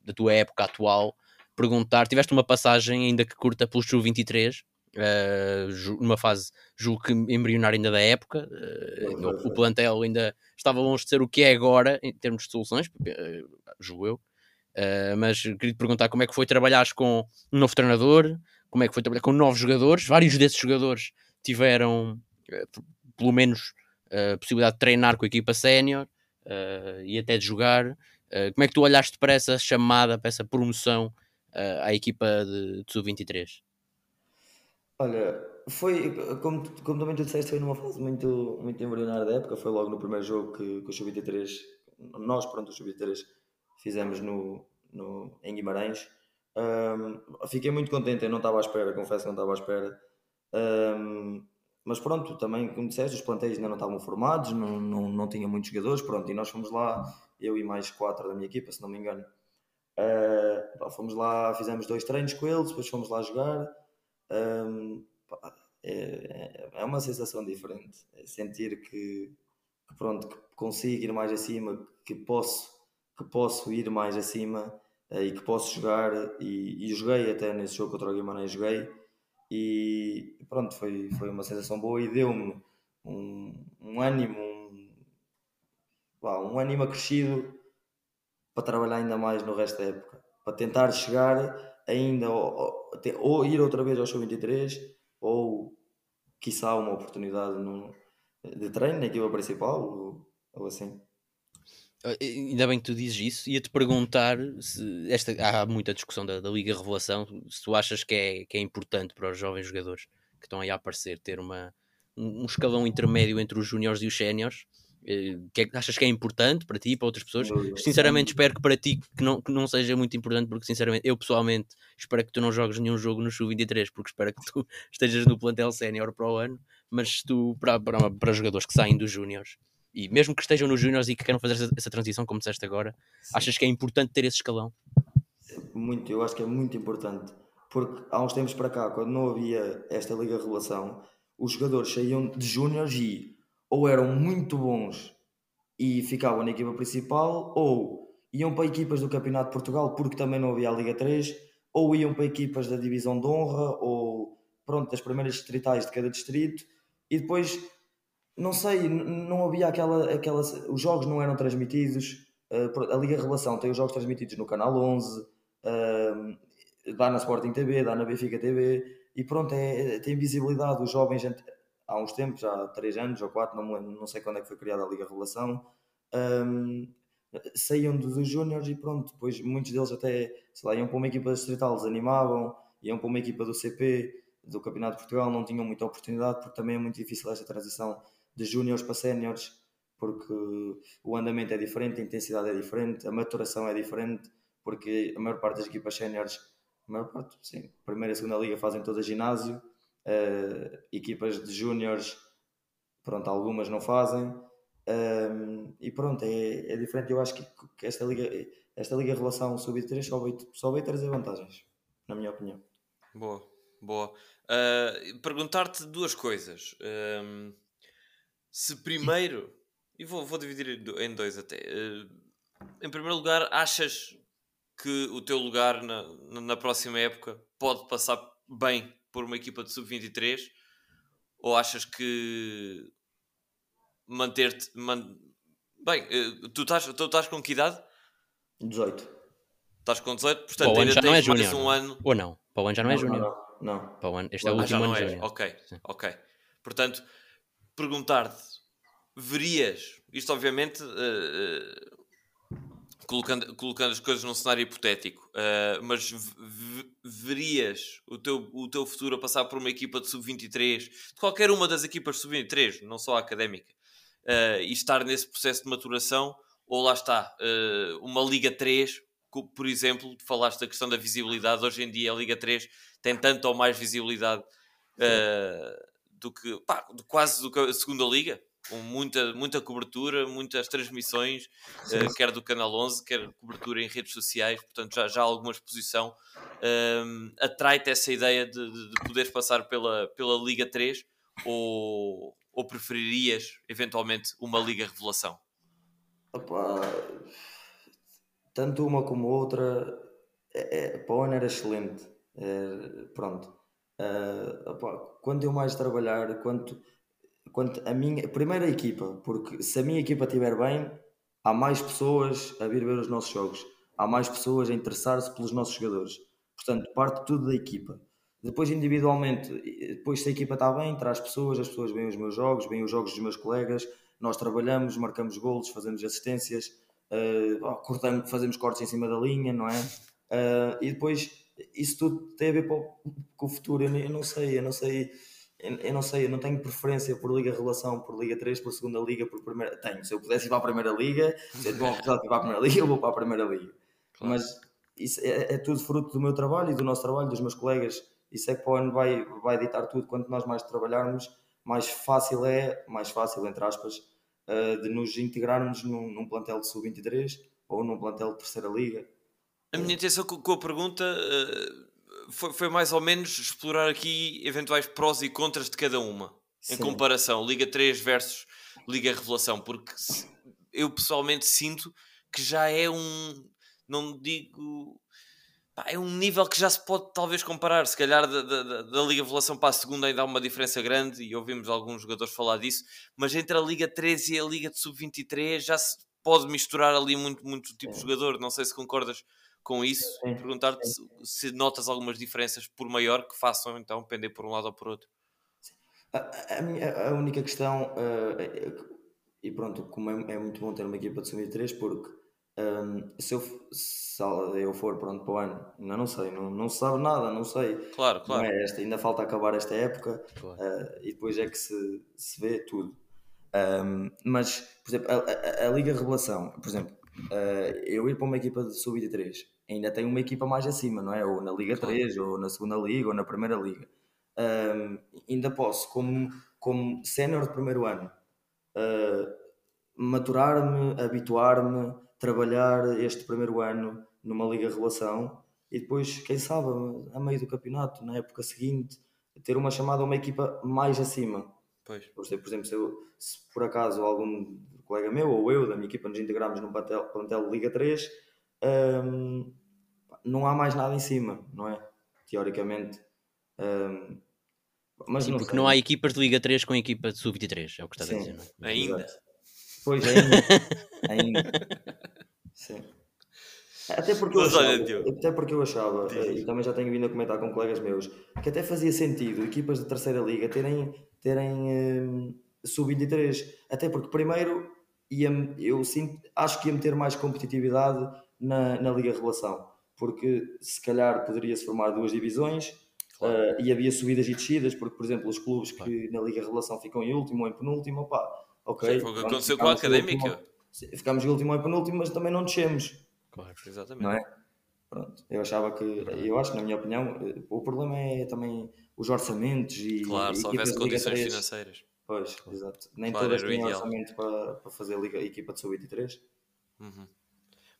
da tua época atual, perguntar, tiveste uma passagem ainda que curta pelo Chu 23, uh, numa fase, julgo que embrionária ainda da época, uh, o, plantel ainda estava longe de ser o que é agora em termos de soluções, uh, julgo eu. Uh, mas queria te perguntar como é que foi trabalhar com um novo treinador, como é que foi trabalhar com novos jogadores. Vários desses jogadores tiveram, pelo menos, a possibilidade de treinar com a equipa sénior e até de jogar. Como é que tu olhaste para essa chamada, para essa promoção à equipa de, de Sub-23? Olha, foi, como, como também tu disseste, foi numa fase muito, muito embrionária da época, foi logo no primeiro jogo que, que o Sub-23, nós, pronto, o Sub-23, fizemos no, no, em Guimarães. Um, fiquei muito contente, eu não estava à espera, confesso que não estava à espera. Um, mas pronto, também, como disseste, os plantéis ainda não estavam formados, não, não, não tinha muitos jogadores, pronto, e nós fomos lá, eu e mais quatro da minha equipa, se não me engano. Uh, fomos lá, fizemos dois treinos com eles, depois fomos lá jogar. Um, é, é uma sensação diferente, é sentir que, que, pronto, que consigo ir mais acima, que posso, que posso ir mais acima uh, e que posso jogar. E, e joguei até nesse jogo contra o Guimarães, joguei e pronto, foi, foi uma sensação boa e deu-me um, um ânimo, um, um ânimo acrescido para trabalhar ainda mais no resto da época, para tentar chegar ainda ou, ou ir outra vez ao show 23 ou quiçá uma oportunidade no, de treino na equipa principal ou, ou assim. Ah, ainda bem que tu dizes isso, ia-te perguntar se esta, há muita discussão da, da, Liga Revelação, se tu achas que é, que é importante para os jovens jogadores que estão aí a aparecer ter uma, um escalão intermédio entre os júniores e os séniores. Eh, que é, achas que é importante para ti e para outras pessoas? Sinceramente, espero que para ti que não, que não seja muito importante, porque sinceramente, eu pessoalmente espero que tu não jogues nenhum jogo no Sub-23, porque espero que tu [LAUGHS] estejas no plantel sénior para o ano, mas tu, para, para, para jogadores que saem dos júniores e mesmo que estejam nos júniores e que queiram fazer essa, essa, transição, como disseste agora, Sim. achas que é importante ter esse escalão? Muito, eu acho que é muito importante, porque há uns tempos para cá, quando não havia esta Liga Relação, os jogadores saíam de júniores e ou eram muito bons e ficavam na equipa principal, ou iam para equipas do Campeonato de Portugal, porque também não havia a Liga 3, ou iam para equipas da Divisão de Honra, ou pronto, das primeiras distritais de cada distrito, e depois não sei, não havia aquela, aquela. Os jogos não eram transmitidos. Uh, a Liga Relação tem os jogos transmitidos no canal 11, uh, dá na Sporting TV, dá na Benfica TV, e pronto, é, tem visibilidade. Os jovens, há uns tempos, há 3 anos ou 4, não, não sei quando é que foi criada a Liga Relação, um, saíam dos júniores e pronto, depois muitos deles até, sei lá, iam para uma equipa distrital, desanimavam, iam para uma equipa do CP, do Campeonato de Portugal, não tinham muita oportunidade, porque também é muito difícil esta transição de júniores para séniores, porque o andamento é diferente, a intensidade é diferente, a maturação é diferente, porque a maior parte das equipas séniores, a maior parte, sim, primeira e segunda liga fazem toda ginásio, uh, equipas de júniores, pronto, algumas não fazem, um, e pronto, é, é diferente. Eu acho que, que esta liga, esta liga relação sub-3 só veio, só veio trazer vantagens, na minha opinião. Boa, boa. Uh, Perguntar-te duas coisas. Um se primeiro, e vou, vou dividir em dois até. Uh, em primeiro lugar, achas que o teu lugar na, na próxima época pode passar bem por uma equipa de sub-23? Ou achas que manter-te. Man... Bem, uh, tu, estás, tu estás com que idade? 18. Estás com 18, portanto ainda tens é mais um ano. Ou não? Para o ano já não é júnior. Não, não. Para o ano, este é o último ano é. Ok, Sim. ok. Portanto, perguntar-te, verias, isto obviamente uh, uh, colocando, colocando as coisas num cenário hipotético, uh, mas verias o teu, o teu futuro a passar por uma equipa de sub-23, de qualquer uma das equipas sub-23, não só a académica, e estar nesse processo de maturação, ou lá está, uma Liga 3, por exemplo, falaste da questão da visibilidade, hoje em dia a Liga 3 tem tanto ou mais visibilidade do que pá, quase do que a segunda liga, com muita, muita cobertura, muitas transmissões, uh, [LAUGHS] quer do Canal 11, quer cobertura em redes sociais, portanto já, já há alguma exposição. Um, Atrai-te essa ideia de, de, de, poderes passar pela, pela Liga 3 ou, ou preferirias eventualmente uma Liga Revelação? Opa, tanto uma como outra, é, é, para o ano era excelente. É, pronto Uh, opa, quanto eu mais trabalhar, quanto, quanto a minha primeira equipa, porque se a minha equipa estiver bem, há mais pessoas a vir ver os nossos jogos, há mais pessoas a interessar-se pelos nossos jogadores. Portanto, parte tudo da equipa. Depois, individualmente, depois se a equipa está bem, traz pessoas, as pessoas veem os meus jogos, veem os jogos dos meus colegas, nós trabalhamos, marcamos golos, fazemos assistências, uh, cortamos, fazemos cortes em cima da linha, não é? Uh, e depois isso tudo tem a ver com, o futuro. Eu, não sei, eu não sei, eu, não sei, eu não tenho preferência por Liga Relação, por Liga 3, por Segunda Liga, por Primeira. Tenho, se eu pudesse ir para a Primeira Liga, se eu tiver para a Primeira Liga, eu vou para a Primeira Liga. Claro. Mas isso é, é, tudo fruto do meu trabalho e do nosso trabalho, dos meus colegas. Isso é que para o ano vai, vai ditar tudo. Quanto nós mais trabalharmos, mais fácil é, mais fácil, entre aspas, uh, de nos integrarmos num, num plantel de sub-23 ou num plantel de terceira liga. A minha intenção com a pergunta uh, foi, foi, mais ou menos explorar aqui eventuais prós e contras de cada uma, Sim. em comparação, Liga 3 versus Liga Revelação, porque eu pessoalmente sinto que já é um, não digo é um nível que já se pode talvez comparar. Se calhar da, da, da Liga Revelação para a segunda ainda há uma diferença grande e ouvimos alguns jogadores falar disso, mas entre a Liga 13 e a Liga de Sub-23 já se pode misturar ali muito, muito tipo de jogador. Não sei se concordas com isso. Perguntar-te se, se notas algumas diferenças por maior que façam então pender por um lado ou por outro. A, a, a única questão, uh, e pronto, como é, é, muito bom ter uma equipa de sub-23 porque um, se, eu, se eu for pronto para o ano, ainda não sei, não, não se sabe nada, não sei. Claro, claro. Não é esta, ainda falta acabar esta época claro. uh, e depois é que se, se vê tudo. Um, mas, por exemplo, a, a, a, Liga Revelação, por exemplo, uh, eu ir para uma equipa de sub-23, ainda tenho uma equipa mais acima, não é? Ou na Liga claro. 3, ou na segunda Liga, ou na Primeira Liga. Um, ainda posso, como, como sénior de primeiro ano, uh, maturar-me, habituar-me trabalhar este primeiro ano numa Liga Relação e depois, quem sabe, a meio do campeonato, na época seguinte, ter uma chamada a uma equipa mais acima. Pois. Por exemplo, se, eu, se por acaso algum colega meu ou eu da minha equipa nos integramos num plantel, plantel Liga 3, hum, não há mais nada em cima, não é? Teoricamente. Hum, mas Sim, não porque sei. não há equipas de Liga 3 com equipa de Sub-23, é o que estás Sim, a dizer, não é? Ainda. Pois, [LAUGHS] ainda. ainda. Sim. Até porque, eu achava, até porque eu achava, e também já tenho vindo a comentar com colegas meus, que até fazia sentido equipas de terceira liga terem, terem um, sub-23. Até porque, primeiro, ia, eu sinto, acho que ia meter mais competitividade na, na Liga Relação, porque se calhar poderia-se formar duas divisões claro. uh, e havia subidas e descidas, porque, por exemplo, os clubes claro. que na Liga Relação ficam em último ou em penúltimo, opá, ok. Sim, foi o que aconteceu com a Académica. Último, ficámos em último ou penúltimo, mas também não descemos. Claro, exatamente. Não é? Pronto, eu achava que, eu acho que na minha opinião, o problema é também os orçamentos e. Claro, se houvesse condições financeiras. Pois, claro. exato. Nem claro, todas têm orçamento para, para fazer a equipa de sub-23. Uhum.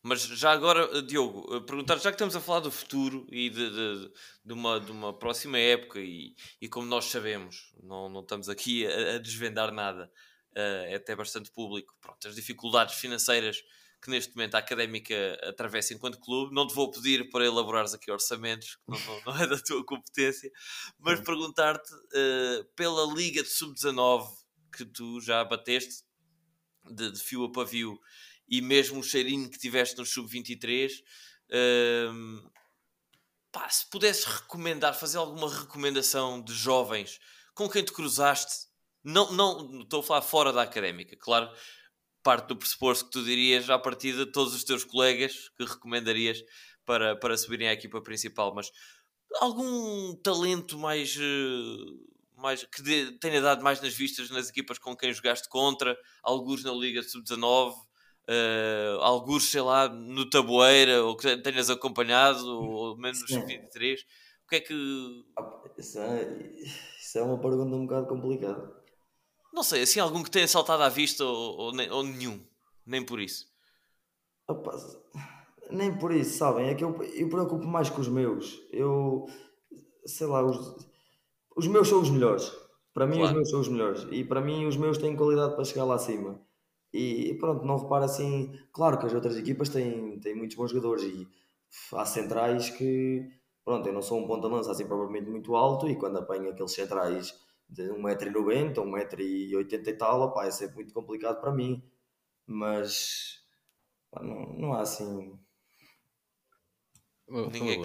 Mas já agora, Diogo, perguntar, já que estamos a falar do futuro e de, de, de, uma, de uma próxima época, e, e como nós sabemos, não, não estamos aqui a, a desvendar nada, uh, é até bastante público. Pronto, as dificuldades financeiras que neste momento a Académica atravessa enquanto clube. Não te vou pedir para elaborares aqui orçamentos, que não, não, não é da tua competência, mas perguntar-te uh, pela Liga de Sub-19 que tu já bateste de, de, fio a pavio e mesmo o cheirinho que tiveste no Sub-23. Uh, pá, se pudesses recomendar, fazer alguma recomendação de jovens com quem te cruzaste não, não, estou a falar fora da académica, claro, parte do pressuposto que tu dirias à partida de todos os teus colegas que recomendarias para, para subirem à equipa principal, mas algum talento mais, eh, mais que tenha dado mais nas vistas nas equipas com quem jogaste contra, alguns na Liga Sub-19, uh, alguns, sei lá, no Taboeira, ou que tenhas acompanhado, ou menos nos 23, o que é que. Isso é, isso é uma pergunta um bocado complicada. Não sei, assim, algum que tenha saltado à vista ou, ou, ou nenhum? Nem por isso. Opa, nem por isso, sabem? É que eu, eu preocupo mais com os meus. Eu, sei lá, os, os meus são os melhores. Para mim, claro. os meus são os melhores. E para mim, os meus têm qualidade para chegar lá acima. E pronto, não repara assim. Claro que as outras equipas têm, têm muitos bons jogadores e há centrais que. Pronto, eu não sou um ponta-lança assim provavelmente muito alto e quando apanho aqueles centrais de 1,90m, 1,80m e tal, opa, é sempre muito complicado para mim. Mas pá, não, não há assim. Ninguém...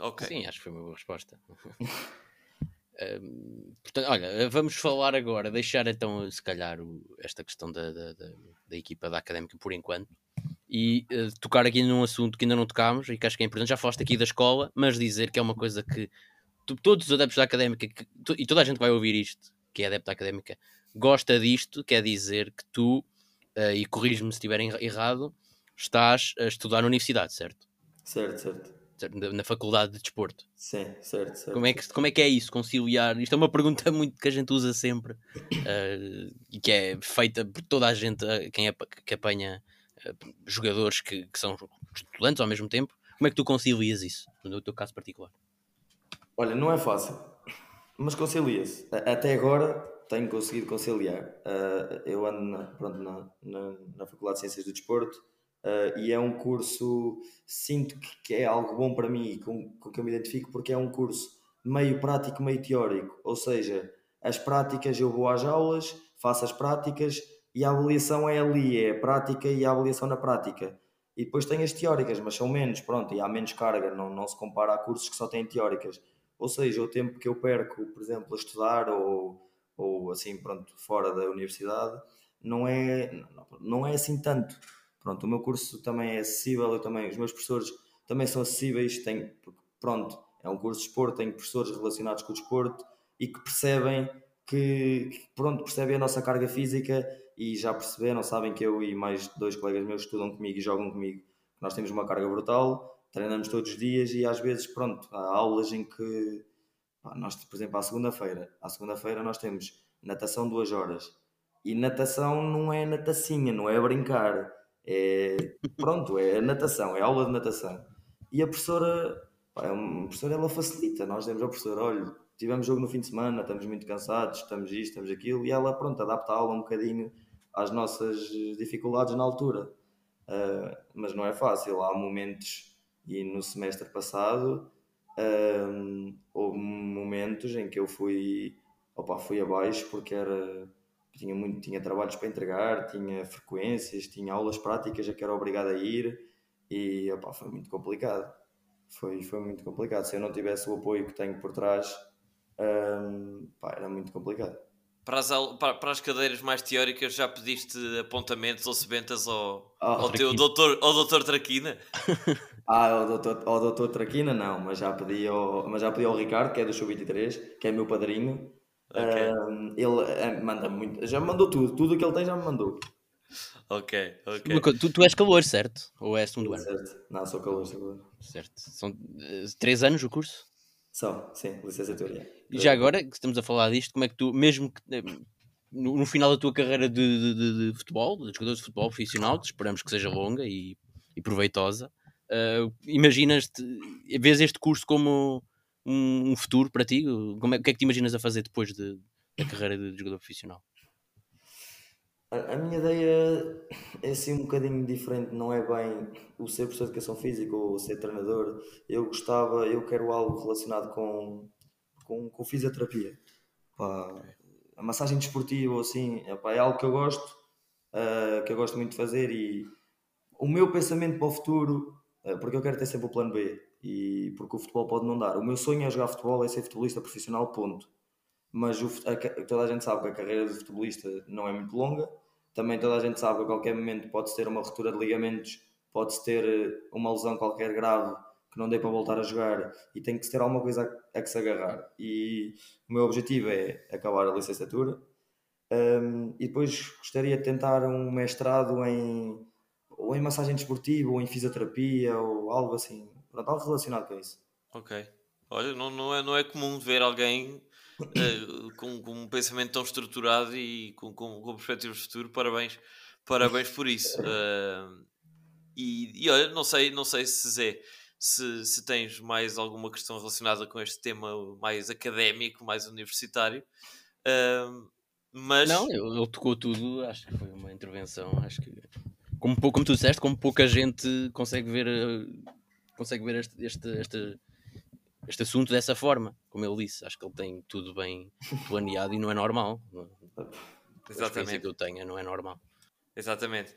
Okay. Sim, acho que foi uma boa resposta. [LAUGHS] Portanto, olha, vamos falar agora, deixar então, se calhar, o, esta questão da, da, da, da, equipa da académica por enquanto e uh, tocar aqui num assunto que ainda não tocámos e que acho que é importante. Já falaste aqui da escola, mas dizer que é uma coisa que tu, todos os adeptos da académica que, tu, e toda a gente vai ouvir isto, que é adepto da académica, gosta disto, quer dizer que tu, uh, e corriges-me se estiver errado, estás a estudar na universidade, certo? Certo, certo na faculdade de desporto. Sim, certo, certo. Como é que, como é, que é isso, conciliar? Isto é uma pergunta [LAUGHS] muito que a gente usa sempre uh, e que é feita por toda a gente, uh, quem é, que apanha uh, jogadores que, que, são estudantes ao mesmo tempo. Como é que tu concilias isso, no teu caso particular? Olha, não é fácil, mas concilia-se. Até agora tenho conseguido conciliar. eu ando na, pronto, na, na, na Faculdade de Ciências do Desporto Uh, e é um curso, sinto que, que, é algo bom para mim e com, com que eu me identifico, porque é um curso meio prático, meio teórico. Ou seja, as práticas eu vou às aulas, faço as práticas e a avaliação é ali, é a prática e a avaliação na prática. E depois tem as teóricas, mas são menos, pronto, e há menos carga, não, não se compara a cursos que só têm teóricas. Ou seja, o tempo que eu perco, por exemplo, a estudar ou, ou assim, pronto, fora da universidade, não é, não é assim tanto Pronto, o meu curso também é acessível, eu também, os meus professores também são acessíveis, tenho, pronto, é um curso de desporto, tenho professores relacionados com o desporto e que percebem que, que, pronto, percebem a nossa carga física e já perceberam, sabem que eu e mais dois colegas meus estudam comigo e jogam comigo, nós temos uma carga brutal, treinamos todos os dias e às vezes, pronto, há aulas em que, pá, nós, por exemplo, à segunda-feira, à segunda-feira nós temos natação duas horas e natação não é natacinha, não é brincar, é, pronto, é natação, é aula de natação. E a professora, pá, é uma professora, ela facilita. Nós demos ao professor, olha, tivemos jogo no fim de semana, estamos muito cansados, estamos isto, estamos aquilo, e ela, pronto, adapta a aula um bocadinho às nossas dificuldades na altura. Uh, mas não é fácil, há momentos, e no semestre passado, uh, houve momentos em que eu fui, opa, fui abaixo porque era tinha, muito, tinha trabalhos para entregar, tinha frequências, tinha aulas práticas a que era obrigado a ir e opa, foi muito complicado. Foi, foi muito complicado. Se eu não tivesse o apoio que tenho por trás, hum, pá, era muito complicado. Para as, para, para as, cadeiras mais teóricas já pediste apontamentos ou sebentas ao, ah, ao teu doutor, ao doutor Traquina? [LAUGHS] ah, ao doutor, ao doutor Traquina não, mas já pedi ao, mas já pedi ao Ricardo, que é do Sub-23, que é meu padrinho, Okay. Uh, ele uh, manda muito, já me mandou tudo, tudo o que ele tem já me mandou. Ok, ok. Tu, tu és calor, certo? Ou és segundo ano? Certo, não, sou calor, sou calor. Certo. São uh, três anos o curso? São, sim, licenciatura. E já agora que estamos a falar disto, como é que tu, mesmo que, eh, no, no final da tua carreira de, de, de, futebol, de jogador de futebol profissional, esperamos que seja longa e, e proveitosa, uh, imaginas, vês este curso como um, um futuro para ti? Como é, o que é que te imaginas a fazer depois de, da carreira de jogador profissional? A, minha ideia é assim um bocadinho diferente, não é bem o ser professor de educação física ou ser treinador. Eu gostava, eu quero algo relacionado com, com, com fisioterapia. Pá, a massagem desportiva, assim, é algo que eu gosto, uh, que eu gosto muito de fazer e o meu pensamento para o futuro, uh, porque eu quero ter sempre o plano B e porque o futebol pode não dar. O meu sonho é jogar futebol, é ser futebolista profissional, ponto. Mas o, a, toda a gente sabe que a carreira de futebolista não é muito longa. Também toda a gente sabe que a qualquer momento pode-se ter uma ruptura de ligamentos, pode-se ter eh, uma lesão qualquer grave que não dê para voltar a jogar e tem que ter alguma coisa a, a que se agarrar. E o meu objetivo é acabar a licenciatura um, e depois gostaria de tentar um mestrado em ou em massagem desportiva ou em fisioterapia ou algo assim Pronto, algo relacionado com isso. Ok. Olha, não, não, é, não é comum ver alguém uh, com, com, um pensamento tão estruturado e com, com, com perspectivas de futuro. Parabéns, parabéns por isso. Uh, [LAUGHS] e, e olha, não sei, não sei se Zé, se, se tens mais alguma questão relacionada com este tema mais académico, mais universitário. Uh, mas... Não, ele tocou tudo, acho que foi uma intervenção, acho que como, como tu disseste, como pouca gente consegue ver consegue ver este, este, este, este assunto dessa forma, como ele disse. Acho que ele tem tudo bem planeado e não é normal. [LAUGHS] Exatamente. que eu tenho não é normal. Exatamente.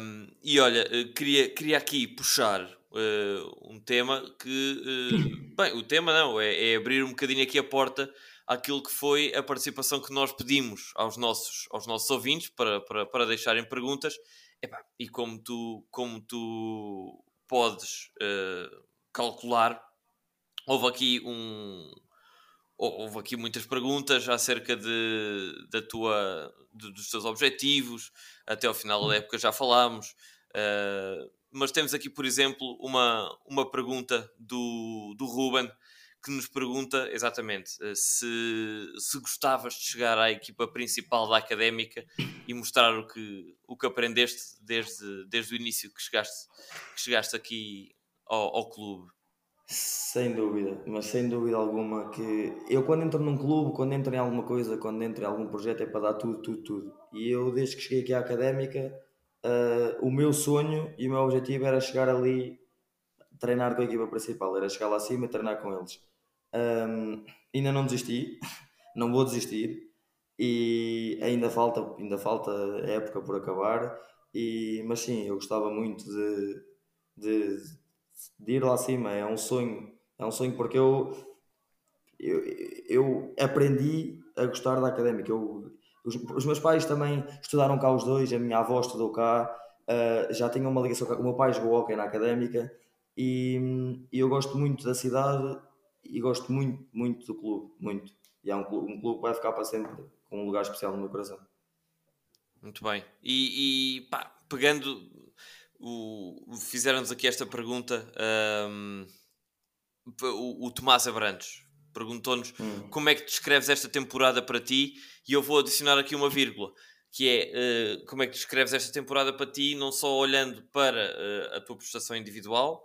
Um, e olha, eh, queria, queria aqui puxar uh, um tema que, uh, bem, o tema não, é, é, abrir um bocadinho aqui a porta àquilo que foi a participação que nós pedimos aos nossos, aos nossos ouvintes para, para, para deixarem perguntas. Epá, e como tu, como tu podes uh, calcular, houve aqui um, houve aqui muitas perguntas acerca de, da tua, de, dos teus objetivos, até ao final da época já falámos, uh, mas temos aqui, por exemplo, uma, uma pergunta do, do Ruben que nos pergunta exatamente uh, se, se gostavas de chegar à equipa principal da académica e mostrar o que, o que aprendeste desde, desde o início que chegaste, que chegaste aqui ao, ao clube. Sem dúvida, mas sem dúvida alguma que eu quando entro num clube, quando entro em alguma coisa, quando entro em algum projeto é para dar tudo, tudo, tudo. E eu desde que cheguei aqui à académica, uh, o meu sonho e o meu objetivo era chegar ali, treinar com a equipa principal, era chegar lá acima e treinar com eles. Um, ainda não desisti, [LAUGHS] não vou desistir e ainda falta, ainda falta época por acabar. E, mas sim, eu gostava muito de, de de ir lá acima, é um sonho, é um sonho porque eu, eu, eu aprendi a gostar da académica. Eu, os, os, meus pais também estudaram cá os dois, a minha avó estudou cá, uh, já tinha uma ligação cá. O meu pai jogou hockey na académica e, e, eu gosto muito da cidade e gosto muito, muito do clube, muito. E é um clube, um clube que vai ficar para sempre com um lugar especial no meu coração. Muito bem. E, e pá, pegando o, fizeram-nos aqui esta pergunta um, o, o, Tomás Abrantes perguntou-nos hum. como é que descreves esta temporada para ti e eu vou adicionar aqui uma vírgula que é uh, como é que descreves esta temporada para ti não só olhando para uh, a tua prestação individual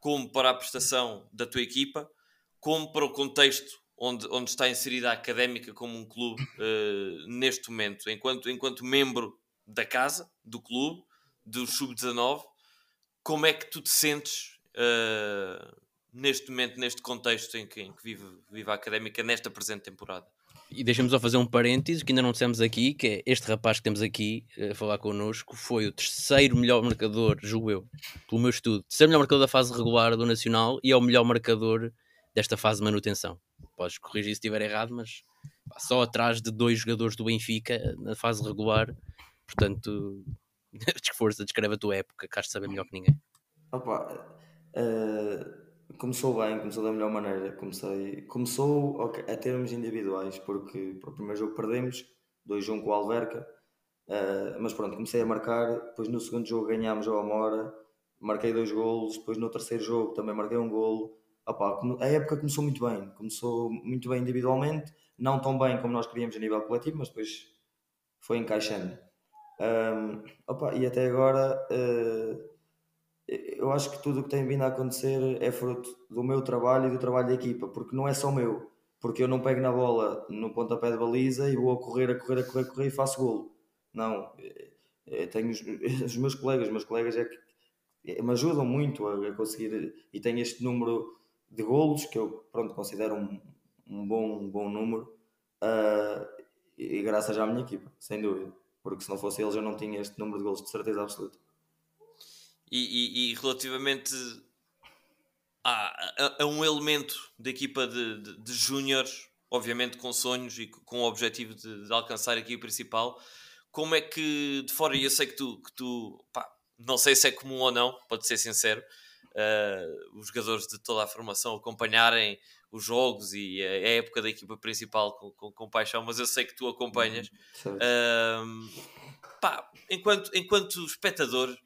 como para a prestação da tua equipa como para o contexto onde, onde está inserida a Académica como um clube uh, neste momento enquanto, enquanto membro da casa, do clube do Sub-19, como é que tu te sentes uh, neste momento, neste contexto em que, em que vive, vive a académica, nesta presente temporada? E deixamos só fazer um parênteses que ainda não dissemos aqui, que é este rapaz que temos aqui eh, a falar connosco foi o terceiro melhor marcador, julgo eu, pelo meu estudo, terceiro melhor marcador da fase regular do Nacional e é o melhor marcador desta fase de manutenção. Podes corrigir se estiver errado, mas só atrás de dois jogadores do Benfica na fase regular, portanto [LAUGHS] Força, descreve a tua época, de saber melhor que ninguém. Opa, uh, começou bem, começou da melhor maneira. Comecei, começou okay, a termos individuais, porque para o primeiro jogo perdemos, 2-1 com o Alverca, uh, mas pronto, comecei a marcar. Depois no segundo jogo ganhámos ao Amora, marquei dois golos. Depois no terceiro jogo também marquei um golo. Opa, a época começou muito bem, começou muito bem individualmente, não tão bem como nós queríamos a nível coletivo, mas depois foi encaixando. Um, opa, e até agora uh, eu acho que tudo o que tem vindo a acontecer é fruto do meu trabalho e do trabalho da equipa, porque não é só meu, porque eu não pego na bola no pontapé de baliza e vou a correr, a correr, a correr, a correr e faço golo. Não, eu tenho os, [LAUGHS] os meus colegas, os meus colegas é que me ajudam muito a, a conseguir e tenho este número de golos que eu pronto, considero um, um, bom, um bom número uh, e graças à minha equipa, sem dúvida porque se não fosse eles eu não tinha este número de gols de certeza absoluta. E, e, e relativamente a, a, a, um elemento da equipa de, de, de júniores, obviamente com sonhos e com o objetivo de, de, alcançar a equipa principal, como é que de fora, e eu sei que tu, que tu pá, não sei se é comum ou não, pode ser sincero, uh, os jogadores de toda a formação acompanharem os jogos e a, época da equipa principal com, com, com, paixão, mas eu sei que tu acompanhas. Uh, pá, enquanto, enquanto espectador,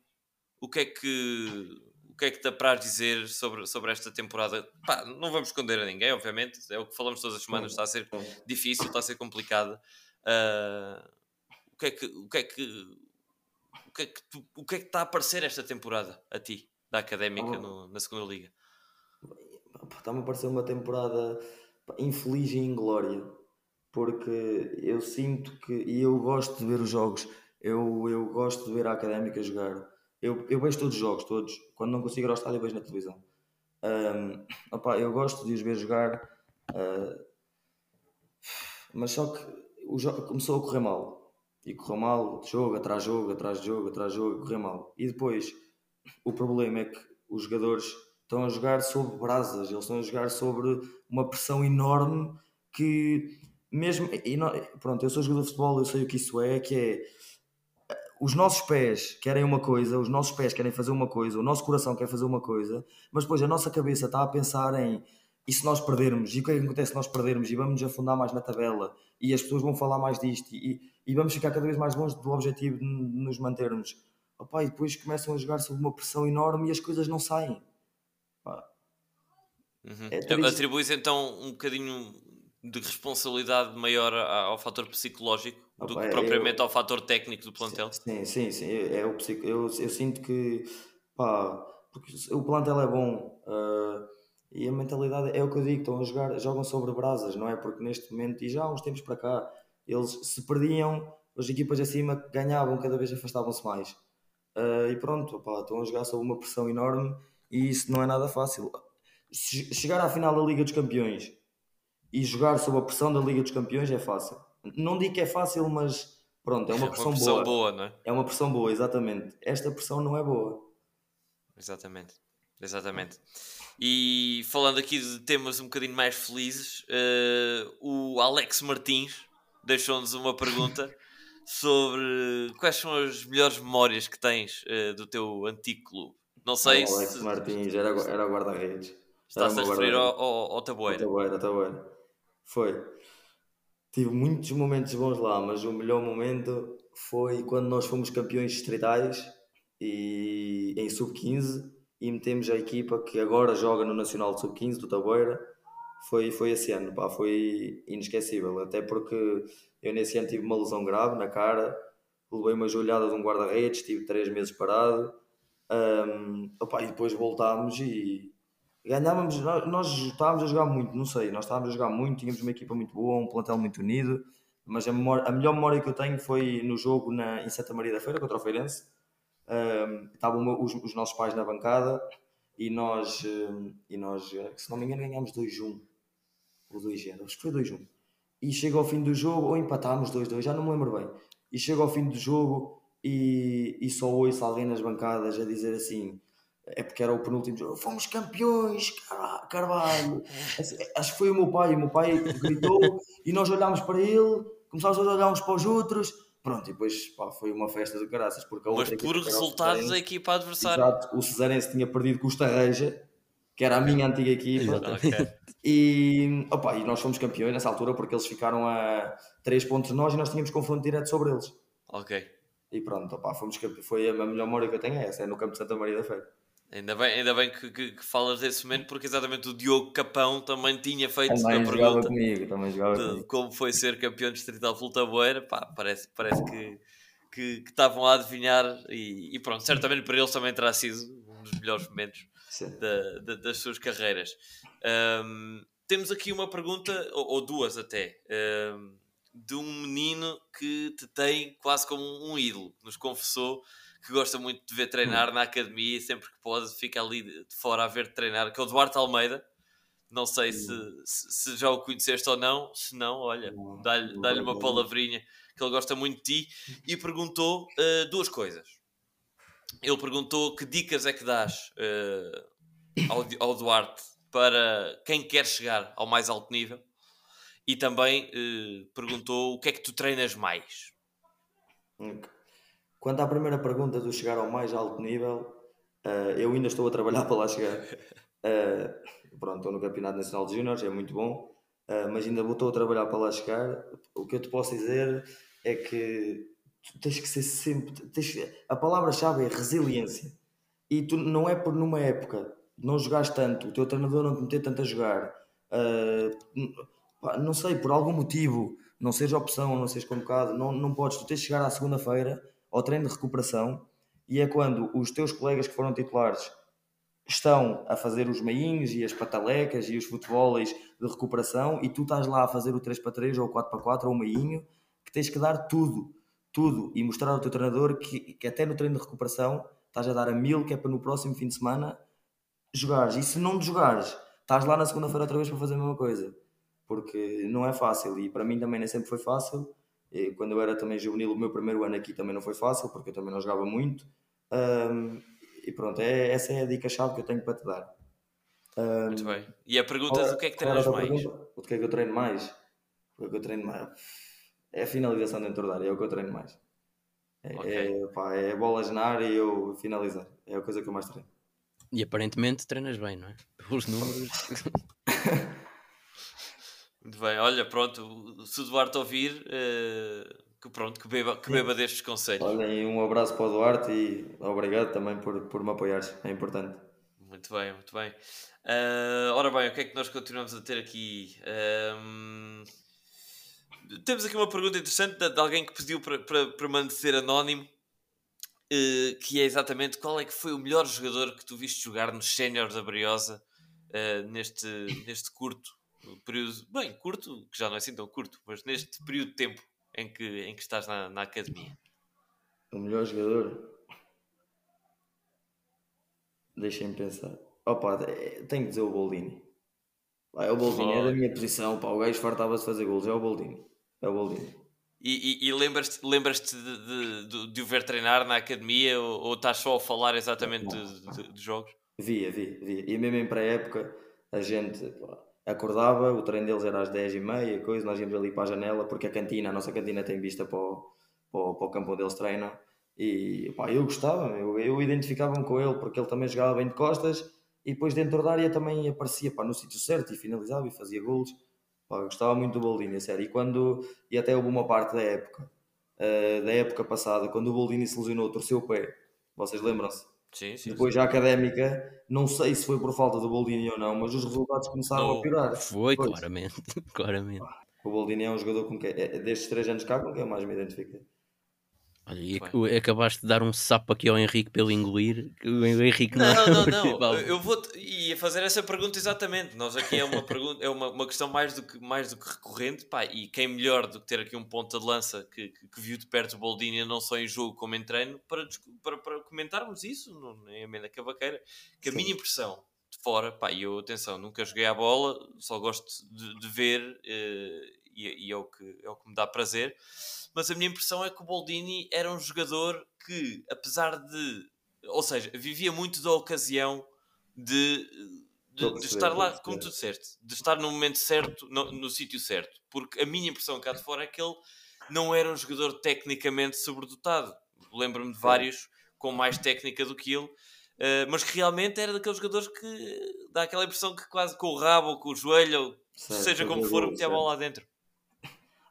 o que é que o que é que te apraz dizer sobre, sobre esta temporada? Pá, não vamos esconder a ninguém, obviamente, é o que falamos todas as semanas, está a ser difícil, está a ser complicado. Uh, o que é que o que é que o que é que, tu, o que é que está a aparecer esta temporada a ti, da Académica no, na segunda Liga? está-me a parecer uma temporada infeliz e inglória, porque eu sinto que, e eu gosto de ver os jogos, eu, eu gosto de ver a Académica jogar. Eu, eu vejo todos os jogos, todos. Quando não consigo ir ao estádio, vejo na televisão. Um, opa, eu gosto de os ver jogar, uh, mas só que o jogo começou a correr mal. e correu mal, jogo atrás jogo, atrás jogo, atrás jogo, correu mal. E depois, o problema é que os jogadores estão a jogar sobre brasas, eles estão a jogar sobre uma pressão enorme que mesmo e não, pronto, eu sou jogador de futebol, eu sei o que isso é, que é os nossos pés querem uma coisa, os nossos pés querem fazer uma coisa, o nosso coração quer fazer uma coisa, mas depois a nossa cabeça está a pensar em e se nós perdermos, e o que é que acontece se nós perdermos, e vamos nos afundar mais na tabela, e as pessoas vão falar mais disto, e, e vamos ficar cada vez mais longe do objetivo de nos mantermos. Opa, e depois começam a jogar sob uma pressão enorme e as coisas não saem. Uhum. É Atribuis então um bocadinho de responsabilidade maior ao fator psicológico do que propriamente eu, ao fator técnico do plantel? Sim, sim, sim. É, é o psico, eu, eu sinto que pá, porque o plantel é bom uh, e a mentalidade é o que eu digo, estão a jogar, jogam sobre brasas, não é? Porque neste momento, e já há uns tempos para cá, eles se perdiam, as equipas acima ganhavam, cada vez afastavam-se mais. Uh, e pronto, pá, estão a jogar sob uma pressão enorme e isso não é nada fácil. Chegar à final da Liga dos Campeões e jogar sob a pressão da Liga dos Campeões é fácil. Não digo que é fácil, mas pronto, é uma pressão, é uma pressão boa. boa não é? é uma pressão boa, exatamente. Esta pressão não é boa. Exatamente, exatamente. E falando aqui de temas um bocadinho mais felizes, uh, o Alex Martins deixou-nos uma pergunta [LAUGHS] sobre quais são as melhores memórias que tens uh, do teu antigo clube. Não sei o Alex se... Martins era, era guarda-redes. Estás a referir ao, ao, ao Taboeira. Taboeira, Taboeira. Foi. Tive muitos momentos bons lá, mas o melhor momento foi quando nós fomos campeões distritais e em sub-15 e metemos a equipa que agora joga no Nacional de Sub-15 do Taboeira. Foi, foi esse ano, pá, foi inesquecível. Até porque eu nesse ano tive uma lesão grave na cara, levei uma joelhada de um guarda-redes, tive três meses parado. Um, opa, e depois voltámos e ganhávamos. Nós estávamos a jogar muito, não sei, nós estávamos a jogar muito, tínhamos uma equipa muito boa, um plantel muito unido. Mas a, memória, a melhor memória que eu tenho foi no jogo na, em Santa Maria da Feira contra o Feirense um, estavam os, os, nossos pais na bancada e nós, um, e nós se não me engano, ganhámos 2-1 ou 2-0, acho que foi 2-1. E chega ao fim do jogo, ou empatámos 2-2, já não me lembro bem. E chega ao fim do jogo e, e só ouço alguém nas bancadas a dizer assim: é porque era o penúltimo jogo, fomos campeões, Carvalho. Acho que foi o meu pai, o meu pai gritou [LAUGHS] e nós olhámos para ele, começámos a olhar uns para os outros Pronto, e depois pá, foi uma festa de graças. Porque a Mas por resultados da equipa adversária. Exato, o Cesarense tinha perdido com o Estarreja, que era a minha antiga equipa. Okay. E, opa, e nós fomos campeões nessa altura porque eles ficaram a 3 pontos de nós e nós tínhamos confronto direto sobre eles. Ok. E pronto, opa, fomos, foi a melhor memória que eu tenho é essa, é no campo de Santa Maria da Feira. Ainda bem, ainda bem que, que, que, falas desse momento, porque exatamente o Diogo Capão também tinha feito também a pergunta comigo, também jogava de comigo. como foi ser campeão distrital pelo Taboeira. Pá, parece, parece que, que, que estavam a adivinhar, e, e, pronto, certamente para eles também terá sido um dos melhores momentos da, da, das suas carreiras. Um, temos aqui uma pergunta, ou, ou duas até, um, de um menino que te tem quase como um ídolo, nos confessou que gosta muito de ver treinar hum. na academia e sempre que pode fica ali de fora a ver treinar, que é o Duarte Almeida. Não sei se, hum. se, já o conheceste ou não, se não, olha, dá-lhe dá uma palavrinha que ele gosta muito de ti e perguntou uh, duas coisas. Ele perguntou que dicas é que dás uh, ao, ao Duarte para quem quer chegar ao mais alto nível e também uh, perguntou o que é que tu treinas mais. Quanto à primeira pergunta do chegar ao mais alto nível, uh, eu ainda estou a trabalhar [LAUGHS] para lá chegar. Uh, pronto, estou no Campeonato Nacional de Júniores, é muito bom, uh, mas ainda estou a trabalhar para lá chegar. O que eu te posso dizer é que tens que ser sempre. Tens, a palavra-chave é resiliência. E tu não é por numa época não jogares tanto, o teu treinador não te meter tanto a jogar, não sei, por algum motivo, não seja opção, não seja convocado, não, não podes, tu tens de chegar à segunda-feira ao treino de recuperação e é quando os teus colegas que foram titulares estão a fazer os meinhos e as patalecas e os futebolis de recuperação e tu estás lá a fazer o 3 para 3 ou o 4 para 4 ou o meinho que tens que dar tudo, tudo e mostrar ao teu treinador que, que até no treino de recuperação estás a dar a mil que é para no próximo fim de semana jogares. E se não jogares estás lá na segunda-feira outra vez para fazer a mesma coisa porque não é fácil e para mim também nem sempre foi fácil E quando eu era também juvenil, o meu primeiro ano aqui também não foi fácil, porque eu também não jogava muito. Um, e pronto, é, essa é a dica-chave que eu tenho para te dar. Um, muito bem. E a pergunta é, do que é que treinas mais? Pergunta, o que é que eu treino mais? O que é que eu treino mais? É a finalização dentro da área, é o que eu treino mais. É, okay. é, pá, é bolas na área e eu finalizar. É a coisa que eu mais treino. E aparentemente treinas bem, não é? Pelos números. [LAUGHS] Muito bem, olha, pronto, se o Duarte ouvir, uh, que pronto, que beba, que beba destes conselhos. Olha, e um abraço para o Duarte e obrigado também por, por me apoiares, é importante. Muito bem, muito bem. Uh, ora bem, o que é que nós continuamos a ter aqui? Um, temos aqui uma pergunta interessante de, de alguém que pediu para, para permanecer anónimo, uh, que é exatamente qual é que foi o melhor jogador que tu viste jogar nos séniores da Briosa uh, neste, neste curto período, bem, curto, que já não é assim tão curto, mas neste período de tempo em que, em que estás na, na academia? O melhor jogador? Deixem-me pensar. Opa, é, tenho que dizer o Boldini. É o Boldini, oh. é da minha posição. Pá, o gajo fartava-se fazer gols. É o Boldini. É o Boldini. E, e, e lembras-te lembras de, de, de, de, o ver treinar na academia ou, ou estás só a falar exatamente de, de, jogos? Via, via, via. E mesmo em pré-época, a gente pá, acordava, o treino deles era às 10h30, coisa, nós íamos ali para a janela, porque a cantina, a nossa cantina tem vista para o, para o, para o campo onde eles treinam. E pá, eu gostava, eu, eu identificava-me com ele, porque ele também jogava bem de costas e depois dentro da área também aparecia pá, no sítio certo e finalizava e fazia gols. Pá, gostava muito do Boldini, sério. E, quando, e até houve uma parte da época, uh, da época passada, quando o Boldini se lesionou, torceu o pé. Vocês lembram-se? Sim, sim, Depois sim. a académica, não sei se foi por falta do Boldini ou não, mas os resultados começaram oh, a piorar. Foi, claramente. [LAUGHS] claramente. O Boldini é um jogador com quem, é, destes três anos cá, com quem eu mais me identifiquei. Olha, e acabaste de dar um sapo aqui ao Henrique pelo engolir. O Henrique não, não, [LAUGHS] não, não. Eu vou ia fazer essa pergunta exatamente. Nós aqui é uma pergunta, é uma, uma questão mais do que mais do que recorrente, pá, e quem melhor do que ter aqui um ponta de lança que, que, que viu de perto o Boldini não só em jogo como em treino para, para, para comentarmos isso no, em Amenda Cavaqueira, que a Sim. minha impressão de fora, pá, e eu atenção, nunca joguei a bola, só gosto de, de ver uh, e, e é, o que, é o que me dá prazer mas a minha impressão é que o Boldini era um jogador que, apesar de. Ou seja, vivia muito da ocasião de, de, de estar lá, como tu disseste, de estar no momento certo, no, no sítio certo. Porque a minha impressão cá de fora é que ele não era um jogador tecnicamente sobredotado. Lembro-me de vários com mais técnica do que ele. Uh, mas que realmente era daqueles jogadores que dá aquela impressão que quase com o rabo ou com o joelho, ou certo, seja como for, metia a bola lá dentro.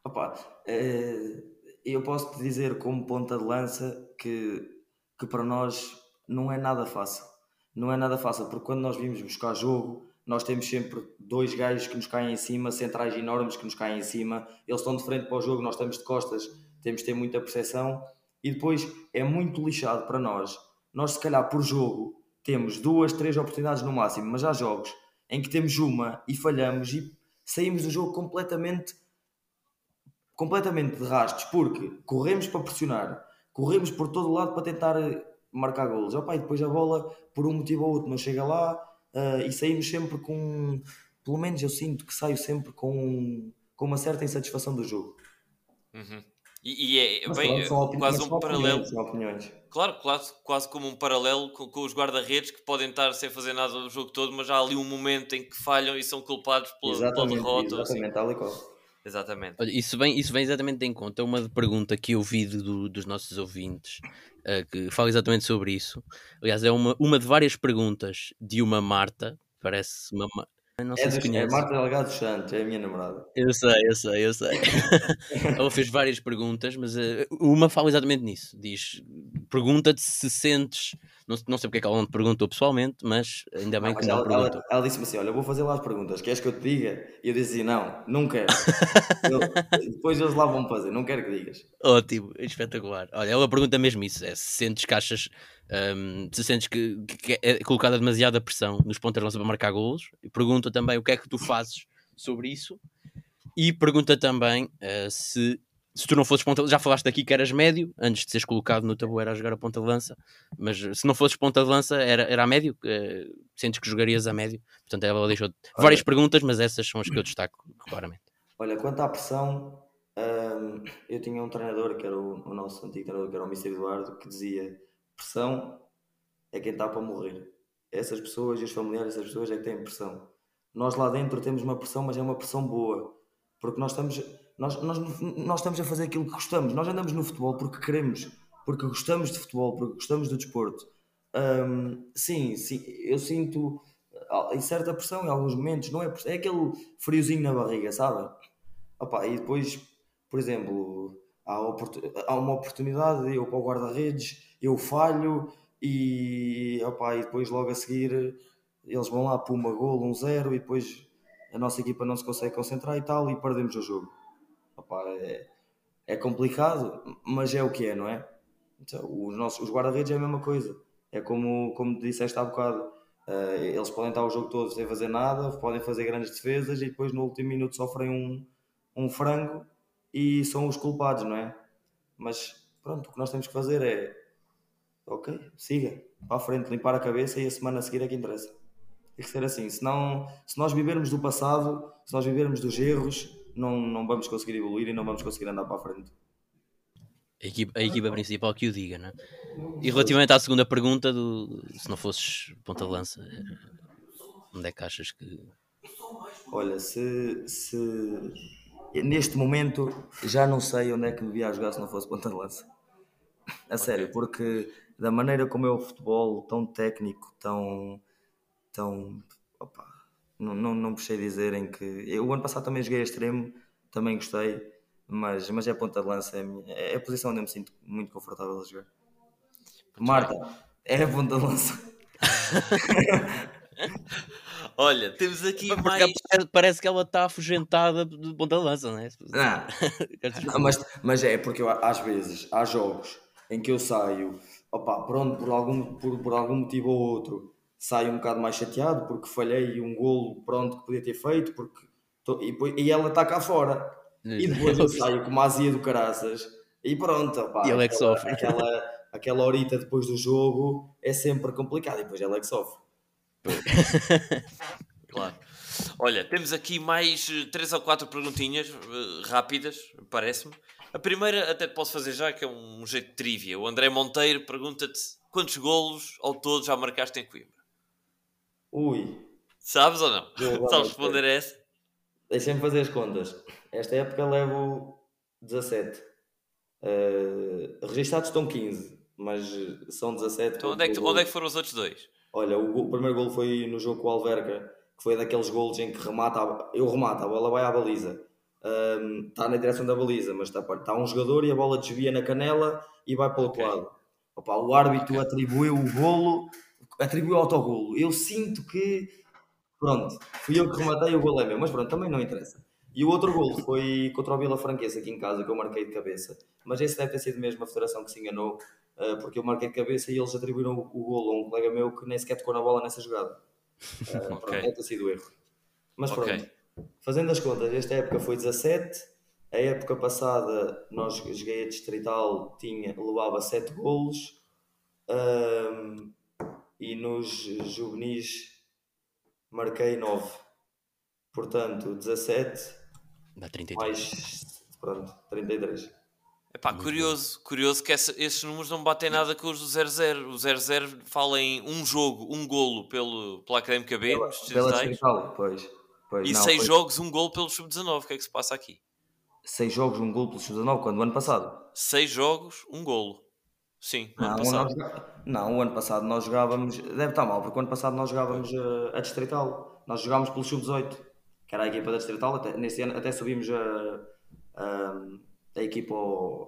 Opa, é, eu posso te dizer como ponta de lança que, que para nós não é nada fácil. Não é nada fácil, porque quando nós vimos buscar jogo, nós temos sempre dois gajos que nos caem em cima, centrais enormes que nos caem em cima, eles estão de frente para o jogo, nós estamos de costas, temos de ter muita percepção e depois é muito lixado para nós. Nós, se calhar, por jogo, temos duas, três oportunidades no máximo, mas há jogos em que temos uma e falhamos e saímos do jogo completamente completamente de rastros, porque corremos para pressionar, corremos por todo o lado para tentar eh, marcar golos. Opa, e depois a bola, por um motivo ou outro, não chega lá uh, e saímos sempre com. Pelo menos eu sinto que saio sempre com, com uma certa insatisfação do jogo. Uhum. E, e, é bem, pronto, quase um paralelo. Claro, quase, quase como um paralelo com, com os guarda-redes que podem estar sem fazer nada o jogo todo, mas há ali um momento em que falham e são culpados pela, pela derrota. Exatamente, assim. Exatamente. Olha, isso, vem, isso vem exatamente em conta uma pergunta que eu vi do, dos nossos ouvintes uh, que fala exatamente sobre isso. Aliás, é uma, uma de várias perguntas de uma Marta, parece uma. Não sei é, se dos, é Marta Delgado Santos, é a minha namorada. Eu sei, eu sei, eu sei. [LAUGHS] Ela fez várias perguntas, mas uh, uma fala exatamente nisso. Diz: pergunta-te se sentes não, não sei porque é que ela não te perguntou pessoalmente, mas ainda bem não, que não ela, perguntou. Ela, ela disse-me assim: Olha, eu vou fazer lá as perguntas, queres que eu te diga? E eu disse assim: Não, não quero. [LAUGHS] eu, depois eles lá vão fazer, não quero que digas. Ótimo, espetacular. Olha, ela pergunta mesmo isso: é, se sentes caixas, um, se sentes que, que, é colocada demasiada pressão nos pontos de lança para marcar golos, e pergunta também o que é que tu fazes sobre isso. E pergunta também uh, se se tu não fosses ponta já falaste aqui que eras médio antes de seres colocado no tabuleiro a jogar a ponta de lança, mas se não fosses ponta de lança era, era a médio, uh, sentes que jogarias a médio, portanto ela deixou várias perguntas, mas essas são as que eu destaco claramente. Olha, quanto à pressão, um, eu tinha um treinador que era o, o, nosso antigo treinador, que era o Mr. Eduardo, que dizia: pressão é quem está para morrer. Essas pessoas e os familiares dessas pessoas é que têm pressão. Nós lá dentro temos uma pressão, mas é uma pressão boa, porque nós estamos, nós, nós, nós estamos a fazer aquilo que gostamos. Nós andamos no futebol porque queremos, porque gostamos de futebol, porque gostamos do desporto. Um, sim, sim, eu sinto em certa pressão em alguns momentos, não é? É aquele friozinho na barriga, sabem? Opa, e depois, por exemplo, há, há uma oportunidade, eu para o guarda-redes, eu falho e, opa, e depois logo a seguir eles vão lá, puma, gol, um zero e depois a nossa equipa não se consegue concentrar e tal e perdemos o jogo. Opa, é, é complicado, mas é o que é, não é? Então, os, nossos, os guarda-redes é a mesma coisa. É como, como disseste há bocado Uh, eles podem estar o jogo todo sem fazer nada, podem fazer grandes defesas e depois no último minuto sofrem um, um frango e são os culpados, não é? Mas pronto, o que nós temos que fazer é ok, siga, para a frente, limpar a cabeça e a semana a seguir é que interessa. Tem que ser assim, senão, se nós vivermos do passado, se nós vivermos dos erros, não, não vamos conseguir evoluir e não vamos conseguir andar para a frente. A equipa, a equipa principal que o diga, não é? E relativamente à segunda pergunta, do, se não fosses ponta de lança, onde é que achas que. Olha, se, se neste momento já não sei onde é que devia jogar se não fosse ponta de lança. A sério, porque da maneira como é o futebol, tão técnico, tão. tão. Opa, não, não, não puxei dizer em que. Eu o ano passado também joguei a extremo, também gostei mas, mas é a ponta de lança, é a, minha, é a posição onde eu me sinto muito confortável a jogar. Marta, é a ponta de lança. [LAUGHS] Olha, temos aqui Porque mais. Parece que ela está afugentada de ponta de lança, não é? [LAUGHS] Não. mas, mas é porque eu, às vezes há jogos em que eu saio, opa, pronto, por algum, por, por algum motivo ou outro, saio um bocado mais chateado porque falhei um golo pronto que podia ter feito porque tô, e, e ela está cá fora. E depois eu saio com uma azia do caraças e pronto, pá, e ele é que sofre. Aquela, aquela horita depois do jogo é sempre complicado e depois ele é que sofre. [LAUGHS] claro. Olha, temos aqui mais eh, três ou quatro perguntinhas uh, rápidas, parece-me. A primeira até te posso fazer já, que é um jeito de trivia. O André Monteiro pergunta-te quantos golos ao todo já marcaste em Coimbra? Ui. Sabes ou não? Sabes responder a essa? Deixem-me fazer as contas. Esta época levo 17. Uh, registados estão 15, mas são 17. Então onde é, que, onde é que foram os outros dois? Olha, o, o, primeiro gol foi no jogo com o Alverca, que foi daqueles golos em que remata, a, eu remato, a bola vai à baliza. Um, está na direção da baliza, mas está, está um jogador e a bola desvia na canela e vai para o outro okay. lado. Opa, o árbitro okay. atribuiu o golo, atribuiu o autogolo. Eu sinto que, pronto, fui eu que rematei o golo é meu, mas pronto, também não interessa. E o outro gol foi contra o Vila Franquense aqui em casa, que eu marquei de cabeça. Mas esse deve ter sido mesmo a federação que se enganou, uh, porque eu marquei de cabeça e eles atribuíram o, o gol a um colega meu que nem sequer tocou na bola nessa jogada. [LAUGHS] Uh, okay. pronto, deve ter sido erro. Mas pronto, okay. fazendo as contas, esta época foi 17, a época passada nós joguei a Distrital, tinha, levava 7 golos, um, e nos juvenis marquei 9. Portanto, 17 Dá 33. Mais, pronto, 33. Epá, curioso, curioso que essa, esses números não batem nada com os do 0-0. O 0-0 fala em um jogo, um golo pelo, pela Académica B, pela, pela pois, pois. E não, seis foi... jogos, um golo pelo Sub-19. O que é que se passa aqui? Seis jogos, um golo pelo Sub-19, quando? O ano passado? Seis jogos, um golo. Sim, no não, ano passado. Nós, não, o ano passado nós jogávamos... Deve estar mal, porque o ano passado nós jogávamos a, a Distrital. Nós jogámos pelo Sub-18 que era a equipa da Distrital, até, nesse ano até subimos a, a, a equipa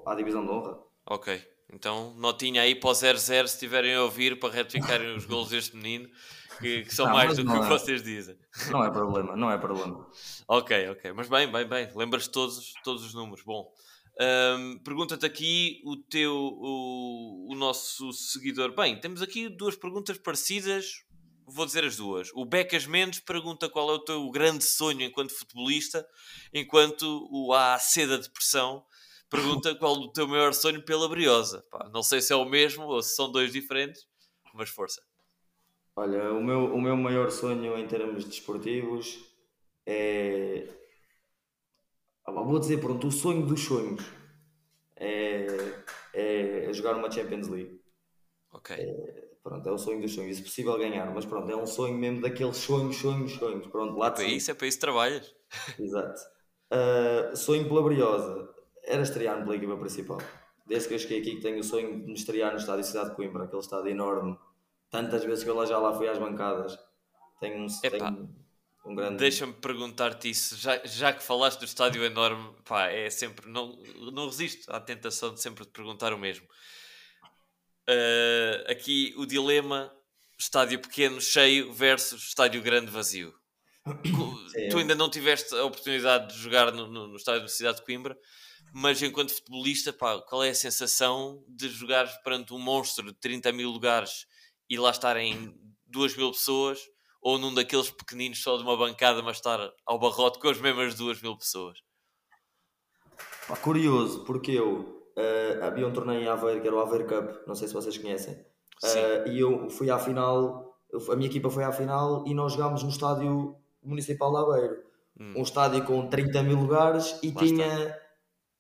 à divisão de honra. Ok, então notinha aí para o 0-0 se estiverem a ouvir para retificarem os gols deste menino, que, que são não, mais do que é, vocês dizem. Não é problema, não é problema. ok, ok, mas bem, bem, bem, lembras todos, todos os números, bom. Um, Pergunta-te aqui o teu, o, o nosso seguidor. Bem, temos aqui duas perguntas parecidas, vou dizer as duas. O Becas Mendes pergunta qual é o teu grande sonho enquanto futebolista, enquanto o A Seda Depressão pergunta qual o teu maior sonho pela Briosa. Pá, não sei se é o mesmo ou se são dois diferentes, mas força. Olha, o meu, o meu maior sonho em termos desportivos é. Vou dizer, pronto, o sonho dos sonhos é, é jogar uma Champions League. Ok. É, pronto, é o sonho dos sonhos. É possível ganhar, mas pronto, é um sonho mesmo daqueles sonhos, sonhos, sonhos. Pronto, lá é para isso, é para isso que trabalhas. [LAUGHS] Exato. Uh, sonho pela Briosa era estrear pela equipa principal. Desde que eu cheguei aqui que tenho o sonho de me estrear no estádio Cidade de Coimbra, aquele estádio enorme. Tantas vezes que eu lá já lá fui às bancadas. Tenho um, tenho um grande. Deixa-me perguntar-te isso, já, já que falaste do estádio enorme, pá, é sempre. Não, não resisto à tentação de sempre te perguntar o mesmo. Uh, aqui o dilema: estádio pequeno cheio versus estádio grande vazio. Sim. Tu ainda não tiveste a oportunidade de jogar no, no, no estádio da Cidade de Coimbra, mas enquanto futebolista, pá, qual é a sensação de jogar perante um monstro de 30 mil lugares e lá estarem 2 mil pessoas, ou num daqueles pequeninos só de uma bancada, mas estar ao barrote com as mesmas 2 mil pessoas? Curioso, porque eu uh, havia um torneio em Aveiro que era o Aveiro Cup, não sei se vocês conhecem, uh, e eu fui à final, a minha equipa foi à final e nós jogámos no estádio municipal de Aveiro. Hum. Um estádio com 30 mil lugares e lá tinha. Está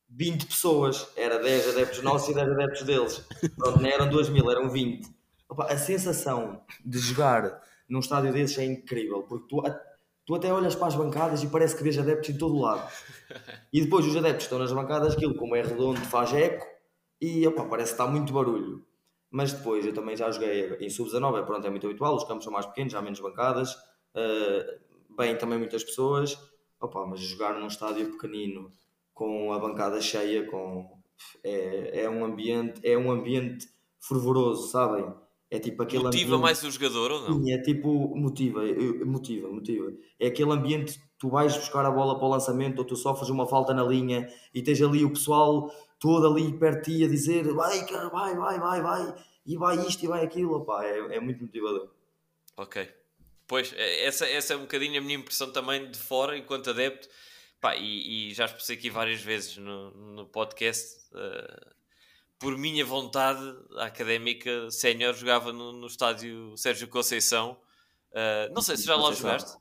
20 pessoas, era 10 adeptos nossos e 10 adeptos deles. Pronto, não eram 2 mil, eram 20. Opa, a sensação de jogar num estádio desses é incrível, porque tu, tu até olhas para as bancadas e parece que vês adeptos em todo o lado. [LAUGHS] E depois os adeptos estão nas bancadas, aquilo como é redondo faz eco e opa, parece que está muito barulho. Mas depois eu também já joguei em sub-19, pronto, é muito habitual, os campos são mais pequenos, há menos bancadas, uh, bem também muitas pessoas, opa, mas jogar num estádio pequenino com a bancada cheia, com é, é um ambiente, é um ambiente fervoroso, sabem? É tipo aquele motiva ambiente... mais o jogador ou não? Sim, é tipo motiva, motiva, motiva. É aquele ambiente tu vais buscar a bola para o lançamento ou tu sofres uma falta na linha e tens ali o pessoal todo ali perto de ti a dizer vai, cara, vai, vai, vai, vai, e vai isto e vai aquilo, opá, é, é muito motivador. Ok. Pois, é, essa, essa é um bocadinho a minha impressão também de fora, enquanto adepto Pá, e, e, já expressei aqui várias vezes no, no podcast. Uh, por minha vontade, a académica sénior jogava no, no estádio Sérgio Conceição. Uh, não sei se já lá jogaste.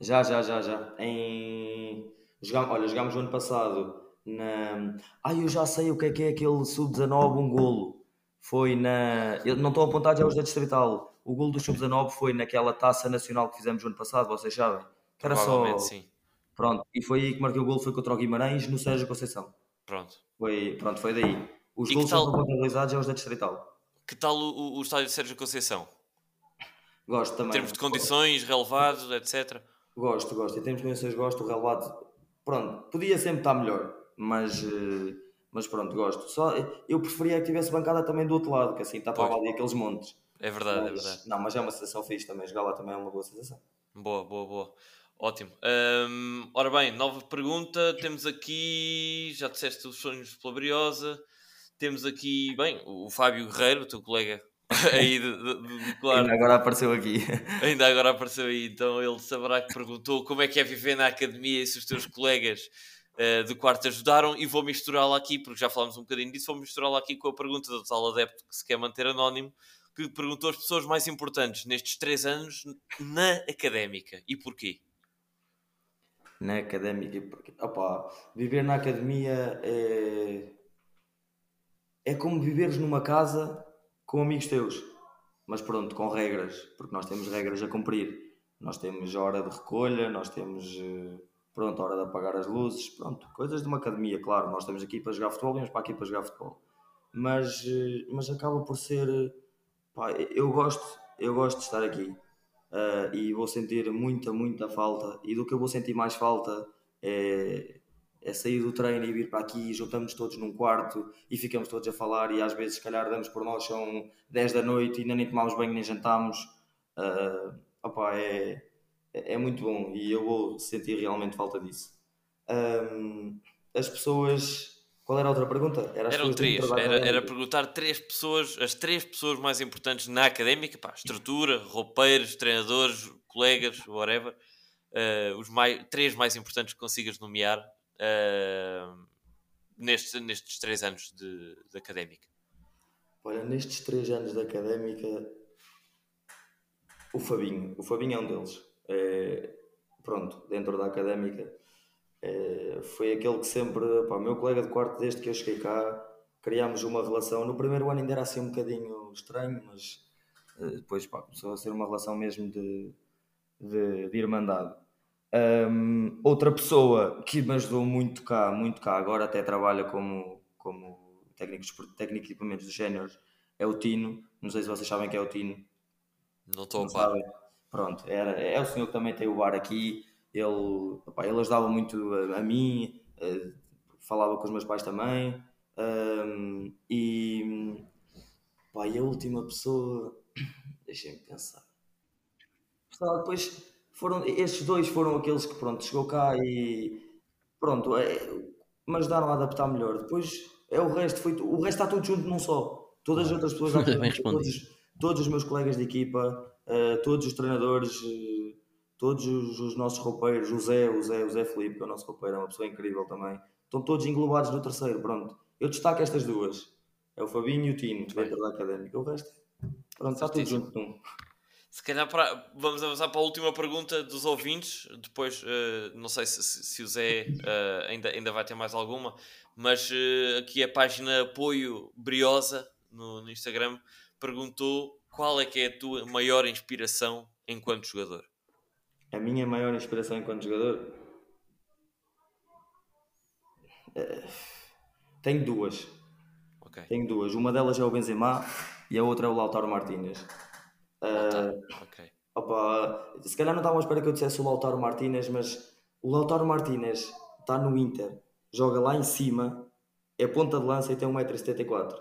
Já, já, já, já. Em... Jogamos, olha, jogámos o ano passado na. Ah, eu já sei o que é que é aquele sub-19, um golo. Foi na. Eu não estou apontado já os da Distrital. O golo do sub-19 foi naquela taça nacional que fizemos o ano passado, vocês sabem? Era só. Sim. Pronto, e foi aí que marquei o gol, foi contra o Guimarães no Sérgio Conceição. Pronto. Foi, pronto, foi daí. Os e gols tal... foram contabilizados aos da Distrital. Que tal o, o estádio de Sérgio Conceição? Gosto também. Em termos de condições, relevados, etc. Gosto, gosto. Em termos de condições, gosto. O relevado, pronto, podia sempre estar melhor, mas, eh, mas pronto, gosto. Só, eu preferia que tivesse bancada também do outro lado, que assim está para ali aqueles montes. É verdade, mas, é verdade. Não, mas é uma sensação fixe também. Jogar lá também é uma boa sensação. Boa, boa, boa. Ótimo. Um, ora bem, nova pergunta. Temos aqui, já disseste os sonhos pela Briosa. Temos aqui, bem, o Fábio Guerreiro, o teu colega [LAUGHS] aí de, de, de claro. Ainda agora apareceu aqui. [LAUGHS] Ainda agora apareceu aí, então ele saberá que perguntou como é que é viver na academia e se os teus colegas uh, do quarto ajudaram. E vou misturá-la aqui, porque já falámos um bocadinho disso, vou misturá-la aqui com a pergunta do tal adepto que se quer manter anónimo, que perguntou as pessoas mais importantes nestes três anos na académica e porquê na académica. Porque, opa, viver na academia é, é como viveres numa casa com amigos teus, mas pronto, com regras, porque nós temos regras a cumprir. Nós temos hora de recolha, nós temos eh, pronto, hora de apagar as luzes, pronto, coisas de uma academia, claro. Nós estamos aqui para jogar futebol, vamos para aqui para jogar futebol, mas, eh, mas acaba por ser. Pá, eu gosto, eu gosto de estar aqui uh, e vou sentir muita, muita falta. E do que eu vou sentir mais falta é, é sair do treino e vir para aqui, juntamos todos num quarto e ficamos todos a falar. E às vezes, se calhar, damos por nós, são 10 da noite e ainda nem tomamos banho nem jantamos. Uh, opa, é, é muito bom e eu vou sentir realmente falta disso. Um, as pessoas qual era a outra pergunta? Era Eram três. Era, era, perguntar três pessoas, as três pessoas mais importantes na académica, pá, estrutura, roupeiros, treinadores, colegas, whatever. Uh, os mais, três mais importantes que consigas nomear uh, nestes, nestes três anos de, de académica. Olha, nestes três anos de académica, o Fabinho. O Fabinho é um deles. É, pronto, dentro da académica é, foi aquele que sempre, pá, meu colega de quarto desde que eu cheguei cá, criámos uma relação. No primeiro ano ainda era assim um bocadinho estranho, mas eh, depois pá, começou a ser uma relação mesmo de, de, de irmandade. Um, outra pessoa que me ajudou muito cá, muito cá, agora até trabalha como, como técnico, técnico de equipamentos dos géneros, é o Tino. Não sei se vocês sabem que é o Tino. Não estou a par. Pronto, era, é o senhor que também tem o bar aqui. Ele, opa, ele ajudava muito a, a mim, a, falava com os meus pais também. Um, e, e a última pessoa, [CLEARS THROAT] deixem-me pensar. Depois foram, estes dois foram aqueles que pronto, chegou cá e pronto, é, me ajudaram a adaptar melhor. Depois é o resto, foi, o resto está tudo junto num só. Todas as outras pessoas, [LAUGHS] todos, todos os meus colegas de equipa, uh, todos os treinadores, uh, todos os, os, nossos roupeiros, o Zé, o Zé, o Zé Felipe, que é o nosso roupeiro, é uma pessoa incrível também, estão todos englobados no terceiro, pronto. Eu destaco estas duas, é o Fabinho e o Tino, dentro da Académica, o resto, pronto, está tudo junto num. Se calhar para, vamos avançar para a última pergunta dos ouvintes. Depois, uh, não sei se, se o Zé uh, ainda, ainda vai ter mais alguma, mas uh, aqui a página Apoio Briosa no, no, Instagram perguntou qual é que é a tua maior inspiração enquanto jogador. A minha maior inspiração enquanto jogador? tenho duas. Okay. Tenho duas. Uma delas é o Benzema e a outra é o Lautaro Martínez. Uh, okay. opa, se calhar não estava à espera que eu dissesse o Lautaro Martínez, mas o Lautaro Martínez está no Inter, joga lá em cima, é ponta de lança e tem 1,74m.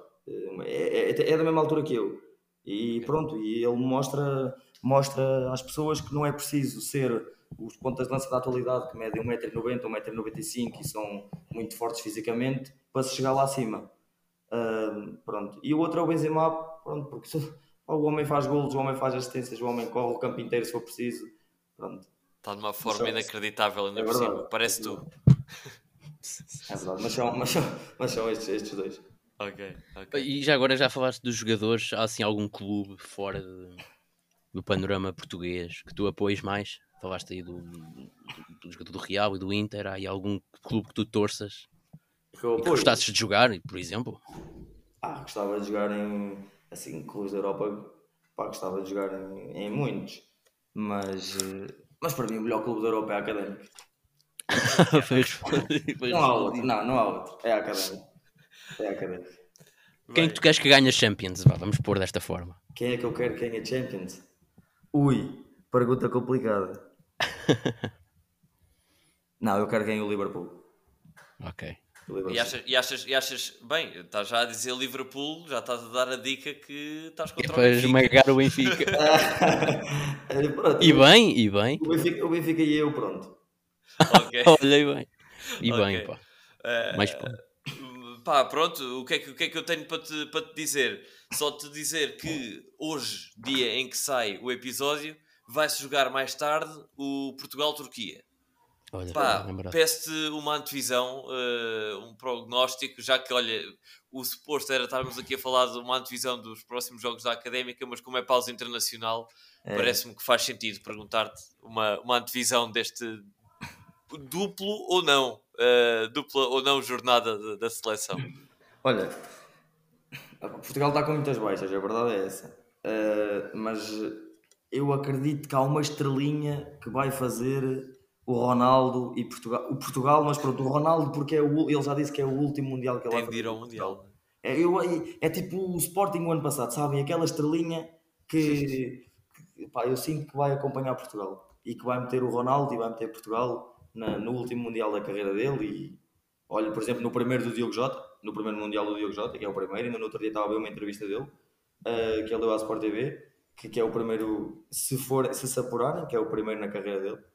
É, é, é, é da mesma altura que eu. E pronto, e ele mostra, mostra às pessoas que não é preciso ser os pontas de lança da atualidade que medem 1,90m, 1,95m e são muito fortes fisicamente para se chegar lá acima. Uh, pronto. E o outro é o Benzema, pronto, porque [LAUGHS] o homem faz golos, o homem faz assistências, o homem corre o campo inteiro se for preciso. Pronto. Está de uma forma mas, inacreditável ainda é por cima. Parece tu. É verdade, mas são, mas são, mas são estes, estes dois. Ok, ok. E já agora já falaste dos jogadores, há assim algum clube fora de, do panorama português que tu apoies mais? Falaste aí do, do, do jogador do Real e do Inter, há aí algum clube que tu torças que, eu que gostasses de jogar, por exemplo? Ah, gostava de jogar em assim, clubes da Europa, pá, gostava de jogar em, em muitos, mas, eh, mas para mim o melhor clube da Europa é a Académica. [LAUGHS] não há outro, não, não há outro, é a Académica. É a Académica. Quem é que tu queres que ganhe a Champions? Vá, vamos pôr desta forma. Quem é que eu quero que ganhe a Champions? Ui, pergunta complicada. [LAUGHS] não, eu quero que ganhe o Liverpool. Ok. E achas, e, achas, e achas, bem, estás já a dizer Liverpool, já estás a dar a dica que estás contra o Benfica. esmagar o Benfica. [LAUGHS] e bem, e bem. O Benfica, o Benfica e eu, pronto. Okay. [LAUGHS] Olhei bem. E okay. bem, pá. Uh, Mais pá. Pá, pronto, o que, é que, o que é que eu tenho para te, para te dizer? Só te dizer que hoje, dia em que sai o episódio, vai-se jogar mais tarde o Portugal-Turquia. Olha, Pá, peço-te uma antevisão, uh, um prognóstico, já que, olha, o suposto era estarmos aqui a falar de uma antevisão dos próximos jogos da Académica, mas como é pausa internacional, é. parece-me que faz sentido perguntar-te uma, uma antevisão deste duplo ou não, uh, dupla ou não jornada de, da seleção. Olha, Portugal está com muitas baixas, a verdade é essa. Uh, mas eu acredito que há uma estrelinha que vai fazer o Ronaldo e Portugal. O Portugal, mas pronto, o Ronaldo, porque é o, ele já disse que é o último Mundial que ele vai Tem de ir ao Mundial. É, eu, é, é, tipo o Sporting o ano passado, sabem? Aquela estrelinha que, que pá, eu sinto que vai acompanhar Portugal e que vai meter o Ronaldo e vai meter Portugal na, no último Mundial da carreira dele. E olha, por exemplo, no primeiro do Diogo Jota, no primeiro Mundial do Diogo Jota, que é o primeiro, ainda no outro dia estava a ver uma entrevista dele, uh, que ele deu à Sport TV, que, que é o primeiro, se for, se se apurarem, que é o primeiro na carreira dele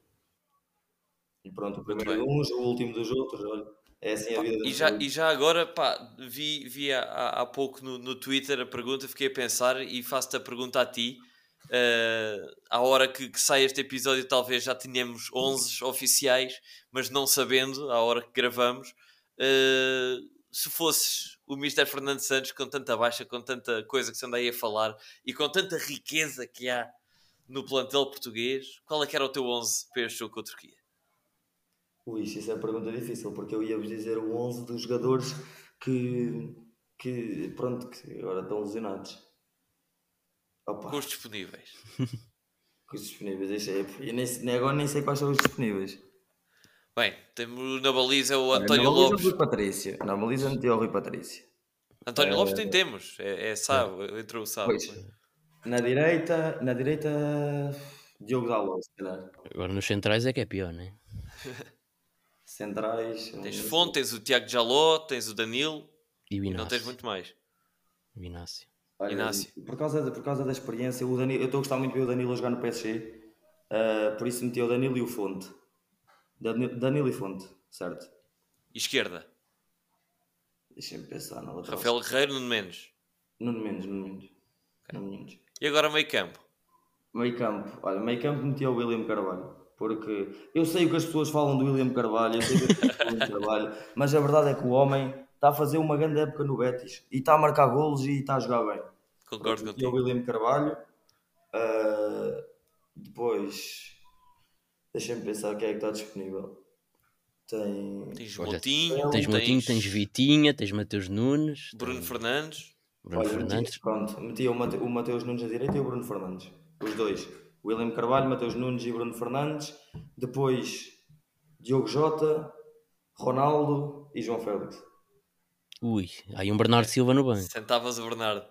e pronto, o primeiro de uns, o último dos outros, olha. É assim a vida. E já, e já agora, pá, vi, vi há, há pouco no, no Twitter a pergunta, fiquei a pensar e faço-te a pergunta a ti. Uh, à hora que, que, sai este episódio, talvez já tenhamos 11 oficiais, mas não sabendo, à hora que gravamos, uh, se fosses o Mr. Fernando Santos com tanta baixa, com tanta coisa que se anda aí a falar e com tanta riqueza que há no plantel português, qual é que era o teu 11 para este jogo com a Turquia? Ui, isso é uma pergunta difícil, porque eu ia-vos dizer o 11 dos jogadores que, que, pronto, que agora estão lesionados. Opa. Com os disponíveis. [LAUGHS] Com os disponíveis, isso é, eu nem, agora nem sei quais são os disponíveis. Bem, temos na baliza o António na baliza Lopes. Rui Patrício. Na baliza meteu o Rui Patrício. António é... Lopes tem temos, é, é sábado, entrou o sábado. Na direita, na direita, Diogo Dalot, se calhar. Agora nos centrais é que é pior, não é? [LAUGHS] centrais. Tens Fonte, tens o Tiago Jaló, tens o Danilo e o Inácio. não tens muito mais. O Inácio. Olha, Inácio. Por causa, de, por causa da experiência, o Danilo, eu estou a gostar muito de ver o Danilo a jogar no PSG, uh, ah, por isso meti o Danilo e o Fonte. Danilo e Fonte, certo? Esquerda. Deixa-me pensar na lateral. Rafael Guerreiro, Nuno Mendes. Nuno Mendes, Nuno Mendes. Okay. Nuno Mendes. E agora meio campo? Meio campo. Olha, meio campo meti o William Carvalho. Porque eu sei o que as pessoas falam do William Carvalho, eu sei o que as pessoas falam do Carvalho, [LAUGHS] mas a verdade é que o homem está a fazer uma grande época no Betis e está a marcar golos e está a jogar bem. Concordo contigo. o William Carvalho. Uh, depois, deixa-me pensar quem é que está disponível. Tem... Tens Motinho, tens, Motinho, tens... tens Vitinha, tens Mateus Nunes, Bruno tens... Fernandes. Bruno Olha, Fernandes. Meti, pronto, meti o, Mate, o Mateus Nunes à direita e o Bruno Fernandes. Os dois. William Carvalho, Mateus Nunes e Bruno Fernandes. Depois Diogo Jota, Ronaldo e João Félix. Ui, aí um Bernardo Silva no banco. Sentavas o Bernardo.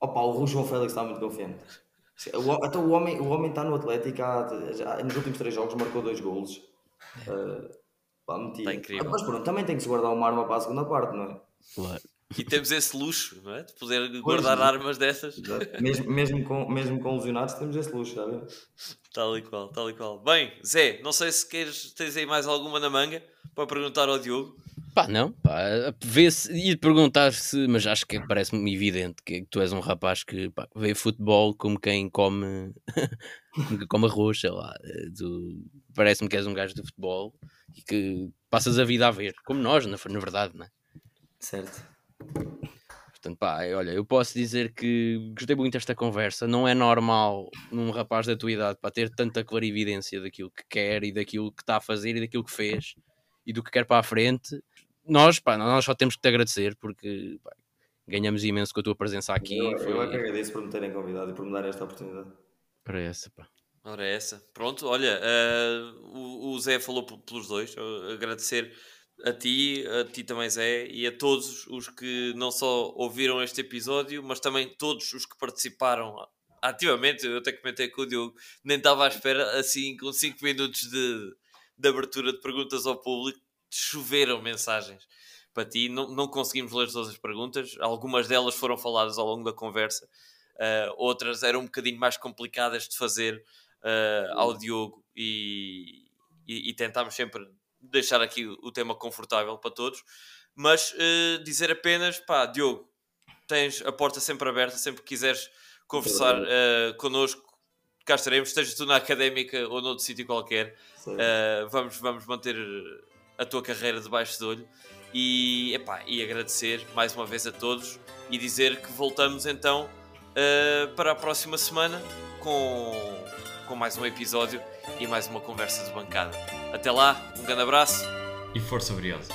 Opa, o João Félix está muito confiante. O, então o homem, o homem está no Atlético há, já, nos últimos três jogos marcou dois golos. Uh, pá, incrível. mas pronto, também tem que se guardar uma arma para a segunda parte, não é? Claro. E temos esse luxo, não é? De poder guardar pois, armas dessas. Mesmo, mesmo, com, mesmo com lesionados, temos esse luxo, viu? Tal e qual, tal e qual. Bem, Zé, não sei se queres, tens aí mais alguma na manga para perguntar ao Diogo. Pá, não, pá, vê-se e perguntar se, mas acho que parece-me evidente que, tu és um rapaz que pá, vê futebol como quem come, [LAUGHS] como arroz, sei lá. Parece-me que és um gajo de futebol e que passas a vida a ver, como nós, na, na verdade, não é? Certo. Portanto, pá, olha, eu posso dizer que gostei muito desta conversa. Não é normal num rapaz da tua idade para ter tanta clarividência daquilo que quer e daquilo que está a fazer e daquilo que fez e do que quer para a frente nós, pá, nós só temos que te agradecer porque pá, ganhamos imenso com a tua presença aqui. Eu, foi... eu é que agradeço por me terem convidado e por me dar esta oportunidade. Para essa, pá. Ora, é essa. Pronto, olha, uh, o, o, Zé falou pelos dois. agradecer a ti, a ti também, Zé, e a todos os que não só ouviram este episódio, mas também todos os que participaram ativamente. Eu até comentei com o Diogo, nem estava à espera, assim, com 5 minutos de, de abertura de perguntas ao público choveram mensagens para ti. Não, não conseguimos ler todas as perguntas, algumas delas foram faladas ao longo da conversa, uh, outras eram um bocadinho mais complicadas de fazer uh, ao Diogo. E, e, e, tentámos sempre deixar aqui o tema confortável para todos. Mas uh, dizer apenas, pá, Diogo, tens a porta sempre aberta, sempre que quiseres conversar uh, connosco, cá estaremos, estejas tu na académica ou noutro sítio qualquer. Uh, vamos, vamos manter a tua carreira debaixo do olho. E, epá, e agradecer mais uma vez a todos e dizer que voltamos então uh, para a próxima semana com, com mais um episódio e mais uma conversa de bancada. Até lá, um grande abraço e força briosa.